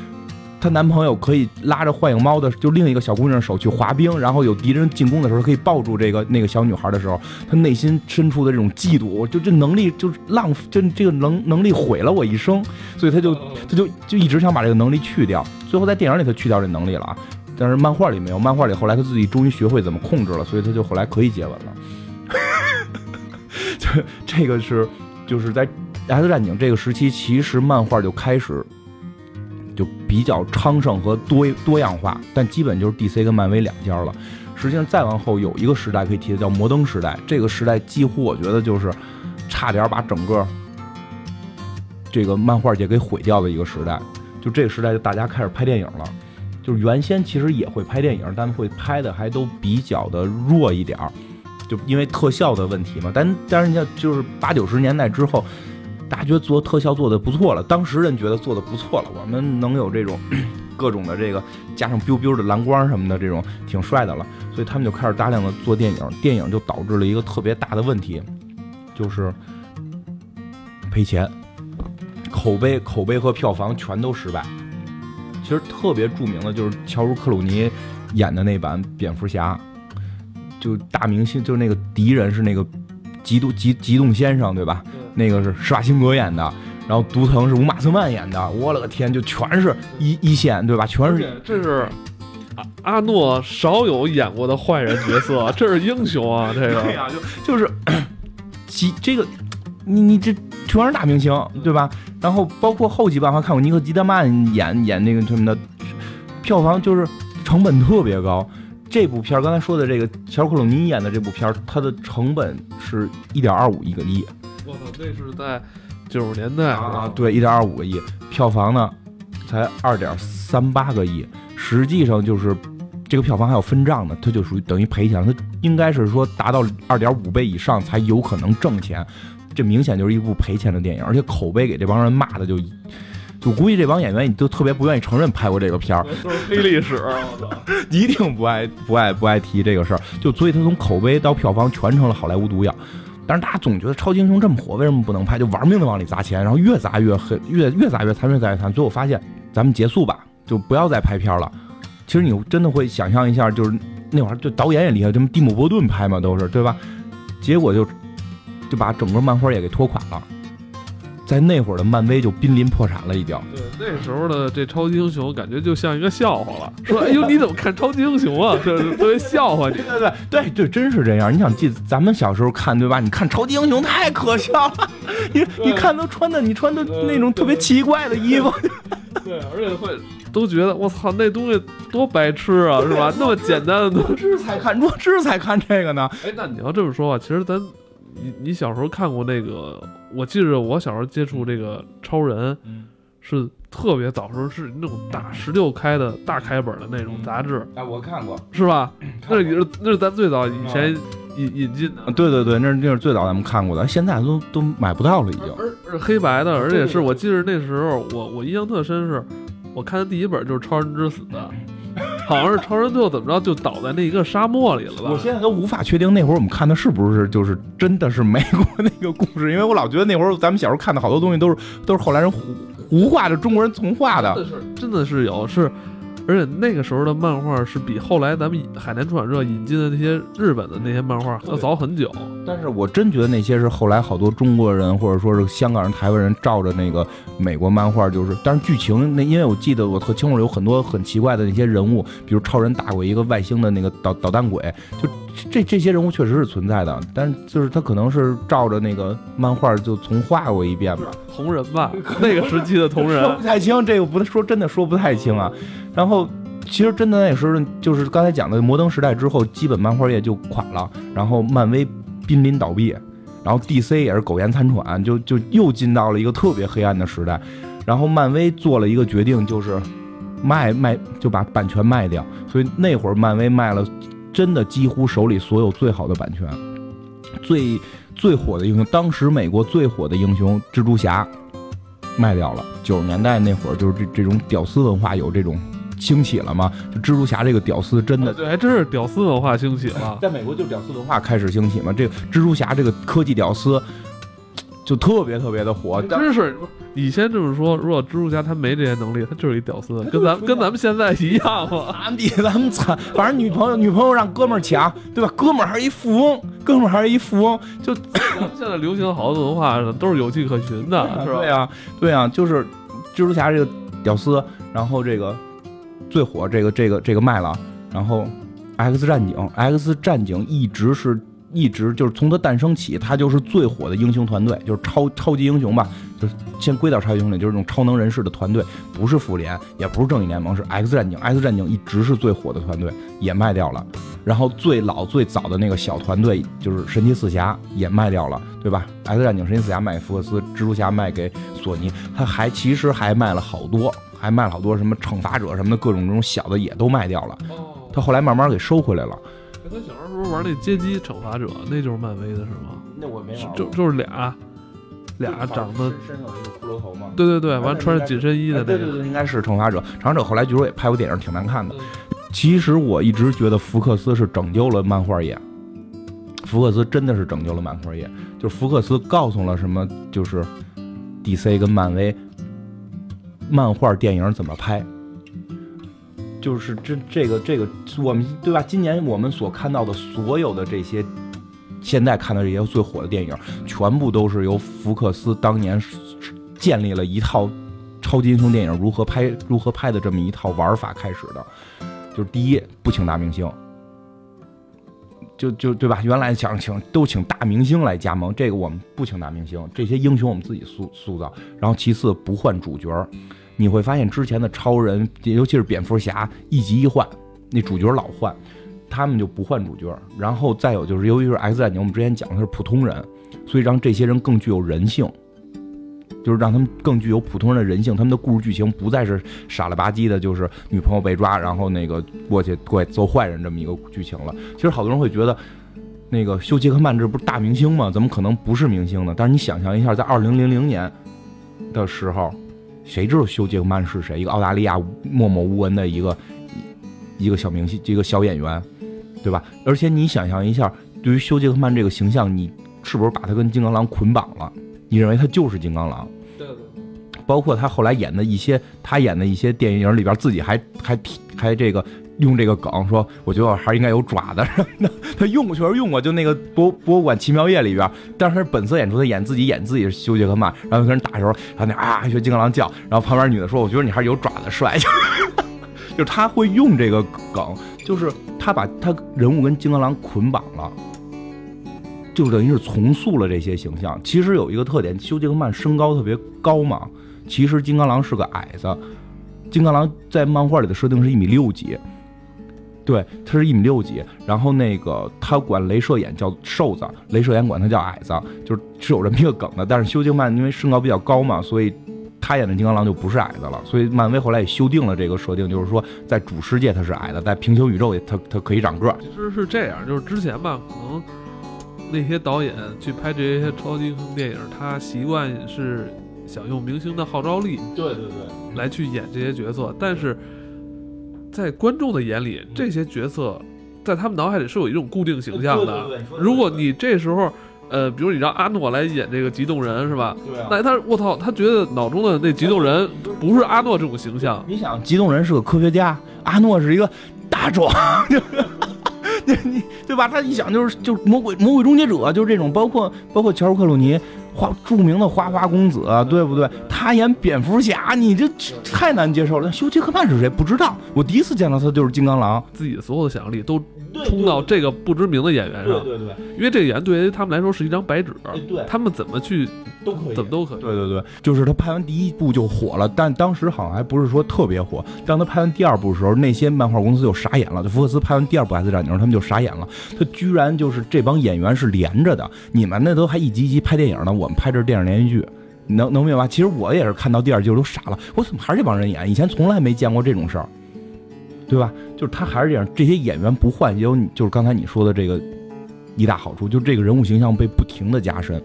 她男朋友可以拉着幻影猫的就另一个小姑娘手去滑冰，然后有敌人进攻的时候可以抱住这个那个小女孩的时候，她内心深处的这种嫉妒，就这能力就是浪，就这个能能力毁了我一生，所以她就她就就一直想把这个能力去掉，最后在电影里他去掉这能力了啊。但是漫画里没有，漫画里后来他自己终于学会怎么控制了，所以他就后来可以接吻了。这 (laughs) 这个是就是在《X 战警》这个时期，其实漫画就开始就比较昌盛和多多样化，但基本就是 DC 跟漫威两家了。实际上再往后有一个时代可以提的叫摩登时代，这个时代几乎我觉得就是差点把整个这个漫画界给毁掉的一个时代。就这个时代，就大家开始拍电影了。就是原先其实也会拍电影，但会拍的还都比较的弱一点儿，就因为特效的问题嘛。但但是你像就是八九十年代之后，大家觉得做特效做的不错了，当时人觉得做的不错了，我们能有这种 (clears throat) 各种的这个加上 biu biu 的蓝光什么的这种挺帅的了，所以他们就开始大量的做电影，电影就导致了一个特别大的问题，就是赔钱，口碑口碑和票房全都失败。其实特别著名的就是乔·克鲁尼演的那版蝙蝠侠，就大明星，就是那个敌人是那个极度极极动先生，对吧？那个是施瓦辛格演的，然后毒藤是乌玛瑟曼演的，我了个天，就全是一一线，对吧？全是这是阿阿诺少有演过的坏人角色，(laughs) 这是英雄啊！这个对呀，就就是几这个。你你这全是大明星，对吧？然后包括后期吧，还看过尼克基德曼演演那个什么的，票房就是成本特别高。这部片儿刚才说的这个乔克鲁尼演的这部片儿，它的成本是一点二五亿个亿。我操，那是在九十年代啊！对，一点二五个亿，票房呢才二点三八个亿。实际上就是这个票房还有分账呢，它就属于等于赔钱了。它应该是说达到二点五倍以上才有可能挣钱。这明显就是一部赔钱的电影，而且口碑给这帮人骂的就，就估计这帮演员你都特别不愿意承认拍过这个片儿，都是黑历史，我操 (laughs) 一定不爱不爱不爱提这个事儿，就所以他从口碑到票房全成了好莱坞毒药。但是大家总觉得超级英雄这么火，为什么不能拍？就玩命的往里砸钱，然后越砸越黑，越越砸越惨，越砸越惨。最后发现，咱们结束吧，就不要再拍片了。其实你真的会想象一下，就是那会儿就导演也厉害，什么蒂姆·波顿拍嘛都是对吧？结果就就把整个漫画也给拖垮了。在那会儿的漫威就濒临破产了，已经。对，那时候的这超级英雄感觉就像一个笑话了。(laughs) 说，哎呦，你怎么看超级英雄啊？对特别笑话。(laughs) 对对对对对，真是这样。你想记咱们小时候看对吧？你看超级英雄太可笑了，你你看都穿的你穿的那种特别奇怪的衣服。(laughs) 对，而且会都觉得我操，那东西多白痴啊，是吧？那么简单的东西才看，弱智才看这个呢。哎，那你要这么说啊，其实咱。你你小时候看过那个？我记着我小时候接触这个超人，是特别早时候是那种大十六开的大开本的那种杂志。哎，我看过，是吧？(clears throat) 那是那是咱最早以前引引进的。对对对，那是那是最早咱们看过的，现在都都买不到了，已经。而是黑白的，而且是我记着那时候我我印象特深，是我看的第一本就是《超人之死》。好像是超人最后怎么着就倒在那一个沙漠里了吧？我现在都无法确定那会儿我们看的是不是就是真的是美国那个故事，因为我老觉得那会儿咱们小时候看的好多东西都是都是后来人胡胡画的中国人重画的。真的是真的是有是。而且那个时候的漫画是比后来咱们海南出版社引进的那些日本的那些漫画要早很久。但是我真觉得那些是后来好多中国人或者说是香港人、台湾人照着那个美国漫画，就是，但是剧情那因为我记得我特清楚有很多很奇怪的那些人物，比如超人打过一个外星的那个导导弹鬼，就这这些人物确实是存在的，但是就是他可能是照着那个漫画就重画过一遍吧。同人吧，(laughs) 那个时期的同人。说不太清，这个不说真的说不太清啊。然后，其实真的那时候就是刚才讲的摩登时代之后，基本漫画业就垮了，然后漫威濒临倒闭，然后 DC 也是苟延残喘，就就又进到了一个特别黑暗的时代。然后漫威做了一个决定，就是卖卖就把版权卖掉，所以那会儿漫威卖了真的几乎手里所有最好的版权，最最火的英雄，当时美国最火的英雄蜘蛛侠卖掉了。九十年代那会儿，就是这这种屌丝文化有这种。兴起了吗？就蜘蛛侠这个屌丝真的对，还真是屌丝文化兴起了。在美国，就屌丝文化开始兴起嘛。这个蜘蛛侠这个科技屌丝就特别特别的火。真是，你先这么说，如果蜘蛛侠他没这些能力，他就是一屌丝，跟咱跟咱们现在一样嘛。(laughs) 咱比咱们惨，反正女朋友女朋友让哥们儿抢，对吧？哥们儿还是一富翁，哥们儿还是一富翁。就咱们现在流行好多文化都是有迹可循的，(laughs) 是吧？对呀，对呀，就是蜘蛛侠这个屌丝，然后这个。最火这个这个这个卖了，然后，X 战警，X 战警一直是一直就是从它诞生起，它就是最火的英雄团队，就是超超级英雄吧，就是先归到超级英雄里，就是这种超能人士的团队，不是复联，也不是正义联盟，是 X 战警，X 战警一直是最火的团队，也卖掉了。然后最老最早的那个小团队就是神奇四侠，也卖掉了，对吧？X 战警、神奇四侠卖给福克斯，蜘蛛侠卖给索尼，他还其实还卖了好多。还卖了好多什么惩罚者什么的各种这种小的也都卖掉了。哦，他后来慢慢给收回来了。他小时候玩那街机惩罚者，那就是漫威的是吗？那我没玩。就就是俩，俩长得身上有一个骷髅头吗？对对对，完穿着紧身衣的那个。对对对，应该是惩罚者。惩罚者后来据说也拍过电影，挺难看的。其实我一直觉得福克斯是拯救了漫画业。福克斯真的是拯救了漫画业，就是福克斯告诉了什么，就是 DC 跟漫威。漫画电影怎么拍？就是这这个这个，我们对吧？今年我们所看到的所有的这些，现在看到这些最火的电影，全部都是由福克斯当年建立了一套超级英雄电影如何拍如何拍的这么一套玩法开始的。就是第一，不请大明星，就就对吧？原来想请都请大明星来加盟，这个我们不请大明星，这些英雄我们自己塑塑造。然后其次，不换主角。你会发现之前的超人，尤其是蝙蝠侠，一集一换，那主角老换，他们就不换主角。然后再有就是，由于是 X 战警，我们之前讲的是普通人，所以让这些人更具有人性，就是让他们更具有普通人的人性。他们的故事剧情不再是傻了吧唧的，就是女朋友被抓，然后那个过去过做坏人这么一个剧情了。其实好多人会觉得，那个休·杰克曼这不是大明星吗？怎么可能不是明星呢？但是你想象一下，在二零零零年的时候。谁知道休·杰克曼是谁？一个澳大利亚默默无闻的一个一个小明星，一个小演员，对吧？而且你想象一下，对于休·杰克曼这个形象，你是不是把他跟金刚狼捆绑了？你认为他就是金刚狼？对对。包括他后来演的一些，他演的一些电影里边，自己还还提还这个用这个梗说，我觉得我还是应该有爪子什么的。他用过，确实用过，就那个博博物馆奇妙夜里边，当时本色演出，他演自己演自己是休杰克曼，然后跟人打的时候，然后那啊学金刚狼叫，然后旁边女的说，我觉得你还是有爪子帅，就就是他会用这个梗，就是他把他人物跟金刚狼捆绑了。就等于是重塑了这些形象。其实有一个特点，休·杰克曼身高特别高嘛，其实金刚狼是个矮子。金刚狼在漫画里的设定是一米六几，对，他是一米六几。然后那个他管镭射眼叫瘦子，镭射眼管他叫矮子，就是是有这么一个梗的。但是修·杰克曼因为身高比较高嘛，所以他演的金刚狼就不是矮子了。所以漫威后来也修订了这个设定，就是说在主世界他是矮的，在平行宇宙也他他可以长个。其实是这样，就是之前吧，可能。那些导演去拍这些超级英雄电影，他习惯是想用明星的号召力，对对对，来去演这些角色。但是在观众的眼里，这些角色在他们脑海里是有一种固定形象的。如果你这时候，呃，比如你让阿诺来演这个激动人，是吧？对啊。那他，我操，他觉得脑中的那激动人不是阿诺这种形象。你想，激动人是个科学家，阿诺是一个大壮。(laughs) 你你对吧？他一想就是就是魔鬼魔鬼终结者，就是这种，包括包括乔尔克鲁尼，花著名的花花公子，对不对？他演蝙蝠侠，你这太难接受了。休杰克曼是谁？不知道。我第一次见到他就是金刚狼，自己的所有的想象力都冲到这个不知名的演员上。对对对，因为这个演员对于他们来说是一张白纸，对，他们怎么去都可以，怎么都可以。对对对，就是他拍完第一部就火了，但当时好像还不是说特别火。当他拍完第二部的时候，那些漫画公司就傻眼了。就福克斯拍完第二部《X 战警》，他们就傻眼了。他居然就是这帮演员是连着的，你们那都还一集一集拍电影呢，我们拍这电视连续剧。能能明白？其实我也是看到第二季都傻了，我怎么还是这帮人演？以前从来没见过这种事儿，对吧？就是他还是这样，这些演员不换，也有你就是刚才你说的这个一大好处，就是这个人物形象被不停的加深。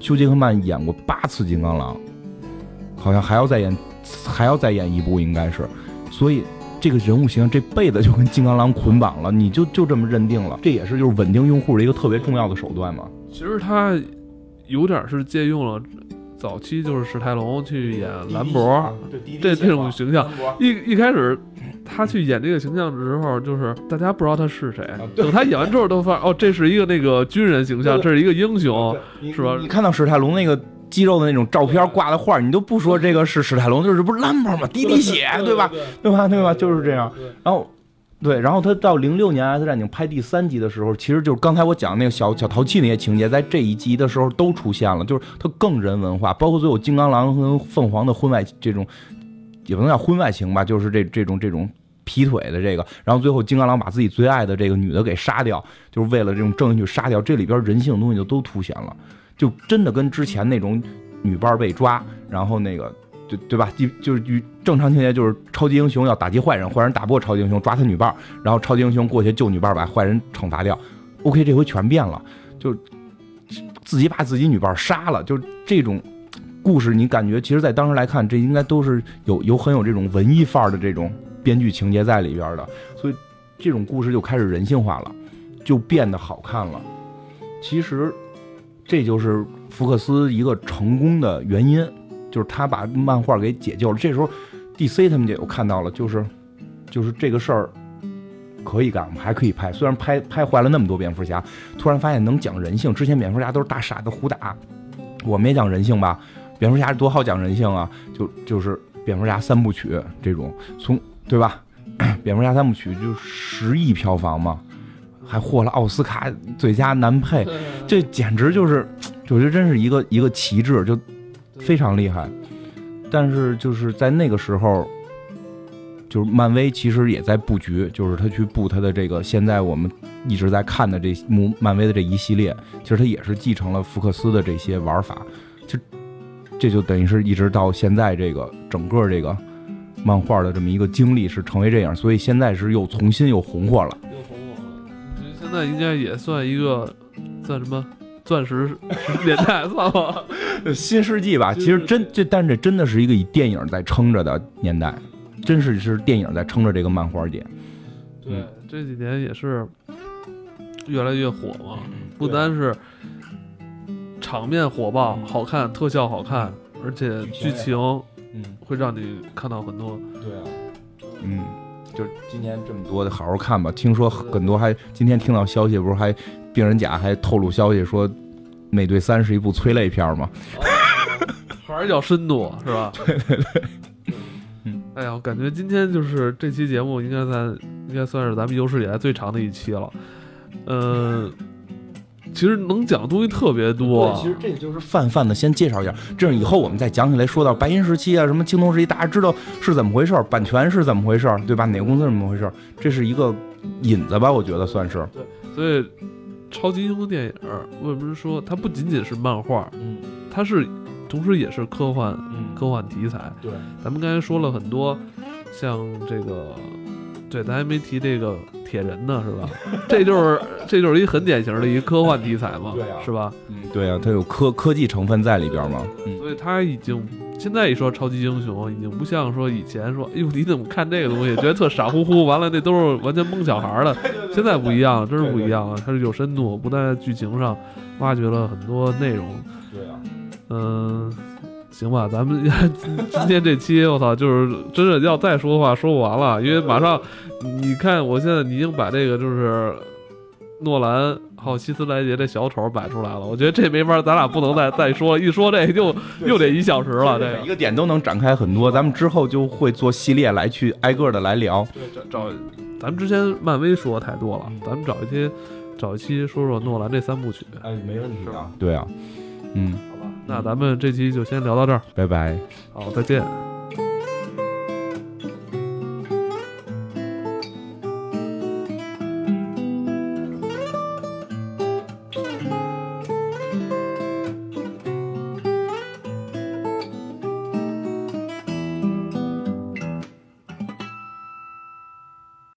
休·杰克曼演过八次金刚狼，好像还要再演，还要再演一部，应该是。所以这个人物形象这辈子就跟金刚狼捆绑了，你就就这么认定了。这也是就是稳定用户的一个特别重要的手段嘛。其实他有点是借用了。早期就是史泰龙去演兰博，这这种形象，一一开始他去演这个形象的时候，就是大家不知道他是谁。等他演完之后，都发现哦，这是一个那个军人形象，这是一个英雄，是吧？你看到史泰龙那个肌肉的那种照片挂的画，你都不说这个是史泰龙，就是不是兰博吗？滴滴血，对吧？对吧？对吧？就是这样。然后。对，然后他到零六年《X 战警》拍第三集的时候，其实就是刚才我讲那个小小淘气那些情节，在这一集的时候都出现了，就是他更人文化，包括最后金刚狼和凤凰的婚外这种，也不能叫婚外情吧，就是这这种这种劈腿的这个，然后最后金刚狼把自己最爱的这个女的给杀掉，就是为了这种正义去杀掉，这里边人性的东西就都凸显了，就真的跟之前那种女伴被抓，然后那个。对吧？就就是正常情节，就是超级英雄要打击坏人，坏人打不过超级英雄，抓他女伴然后超级英雄过去救女伴把坏人惩罚掉。OK，这回全变了，就自己把自己女伴杀了，就这种故事，你感觉其实，在当时来看，这应该都是有有很有这种文艺范儿的这种编剧情节在里边的，所以这种故事就开始人性化了，就变得好看了。其实这就是福克斯一个成功的原因。就是他把漫画给解救了。这时候，DC 他们就有看到了，就是就是这个事儿可以干，我们还可以拍。虽然拍拍坏了那么多蝙蝠侠，突然发现能讲人性。之前蝙蝠侠都是大傻子胡打，我们也讲人性吧。蝙蝠侠多好讲人性啊！就就是蝙蝠侠三部曲这种，从对吧？蝙蝠侠三部曲就十亿票房嘛，还获了奥斯卡最佳男配，这简直就是，我觉得真是一个一个旗帜就。非常厉害，但是就是在那个时候，就是漫威其实也在布局，就是他去布他的这个现在我们一直在看的这漫漫威的这一系列，其实他也是继承了福克斯的这些玩法，就这就等于是一直到现在这个整个这个漫画的这么一个经历是成为这样，所以现在是又重新又红火了，又红火了，现在应该也算一个算什么？钻石年代算吗？(laughs) 新世纪吧，其实真这，但这真的是一个以电影在撑着的年代，真是是电影在撑着这个漫画界。对，这几年也是越来越火嘛，不单是场面火爆、好看、特效好看，而且剧情嗯，会让你看到很多。对啊，嗯，就是今年这么多的，好好看吧。听说很多还今天听到消息，不是还病人甲还透露消息说，《美队三》是一部催泪片吗？还是叫深度是吧？对对对。嗯，哎呀，我感觉今天就是这期节目应该算应该算是咱们有史以来最长的一期了。嗯，其实能讲的东西特别多。对其实这个就是泛泛的先介绍一下，这样以后我们再讲起来，说到白银时期啊，什么青铜时期，大家知道是怎么回事儿，版权是怎么回事儿，对吧？哪个公司怎么回事儿？这是一个引子吧，我觉得算是。对，所以超级英雄电影为什么说它不仅仅是漫画？嗯，它是。同时也是科幻，嗯，科幻题材。对，咱们刚才说了很多，像这个，对，咱还没提这个铁人呢，是吧？这就是这就是一很典型的一个科幻题材嘛，对是吧？嗯，对啊，它有科科技成分在里边嘛，嗯，所以它已经现在一说超级英雄，已经不像说以前说，哎呦，你怎么看这个东西，觉得特傻乎乎，完了那都是完全蒙小孩的。现在不一样，真是不一样啊！它是有深度，不但在剧情上挖掘了很多内容。对啊。嗯，行吧，咱们 (laughs) 今天这期我操，就是真的要再说的话说不完了，因为马上你看，我现在已经把这个就是诺兰还有希斯莱杰这小丑摆出来了，我觉得这没法，咱俩不能再再说，一说这又又得一小时了，这个一个点都能展开很多，咱们之后就会做系列来去挨个的来聊。对，找咱们之前漫威说太多了，咱们找一些找一期说说诺兰这三部曲。哎，没问题啊。对啊，嗯。那咱们这期就先聊到这儿，拜拜。好，再见。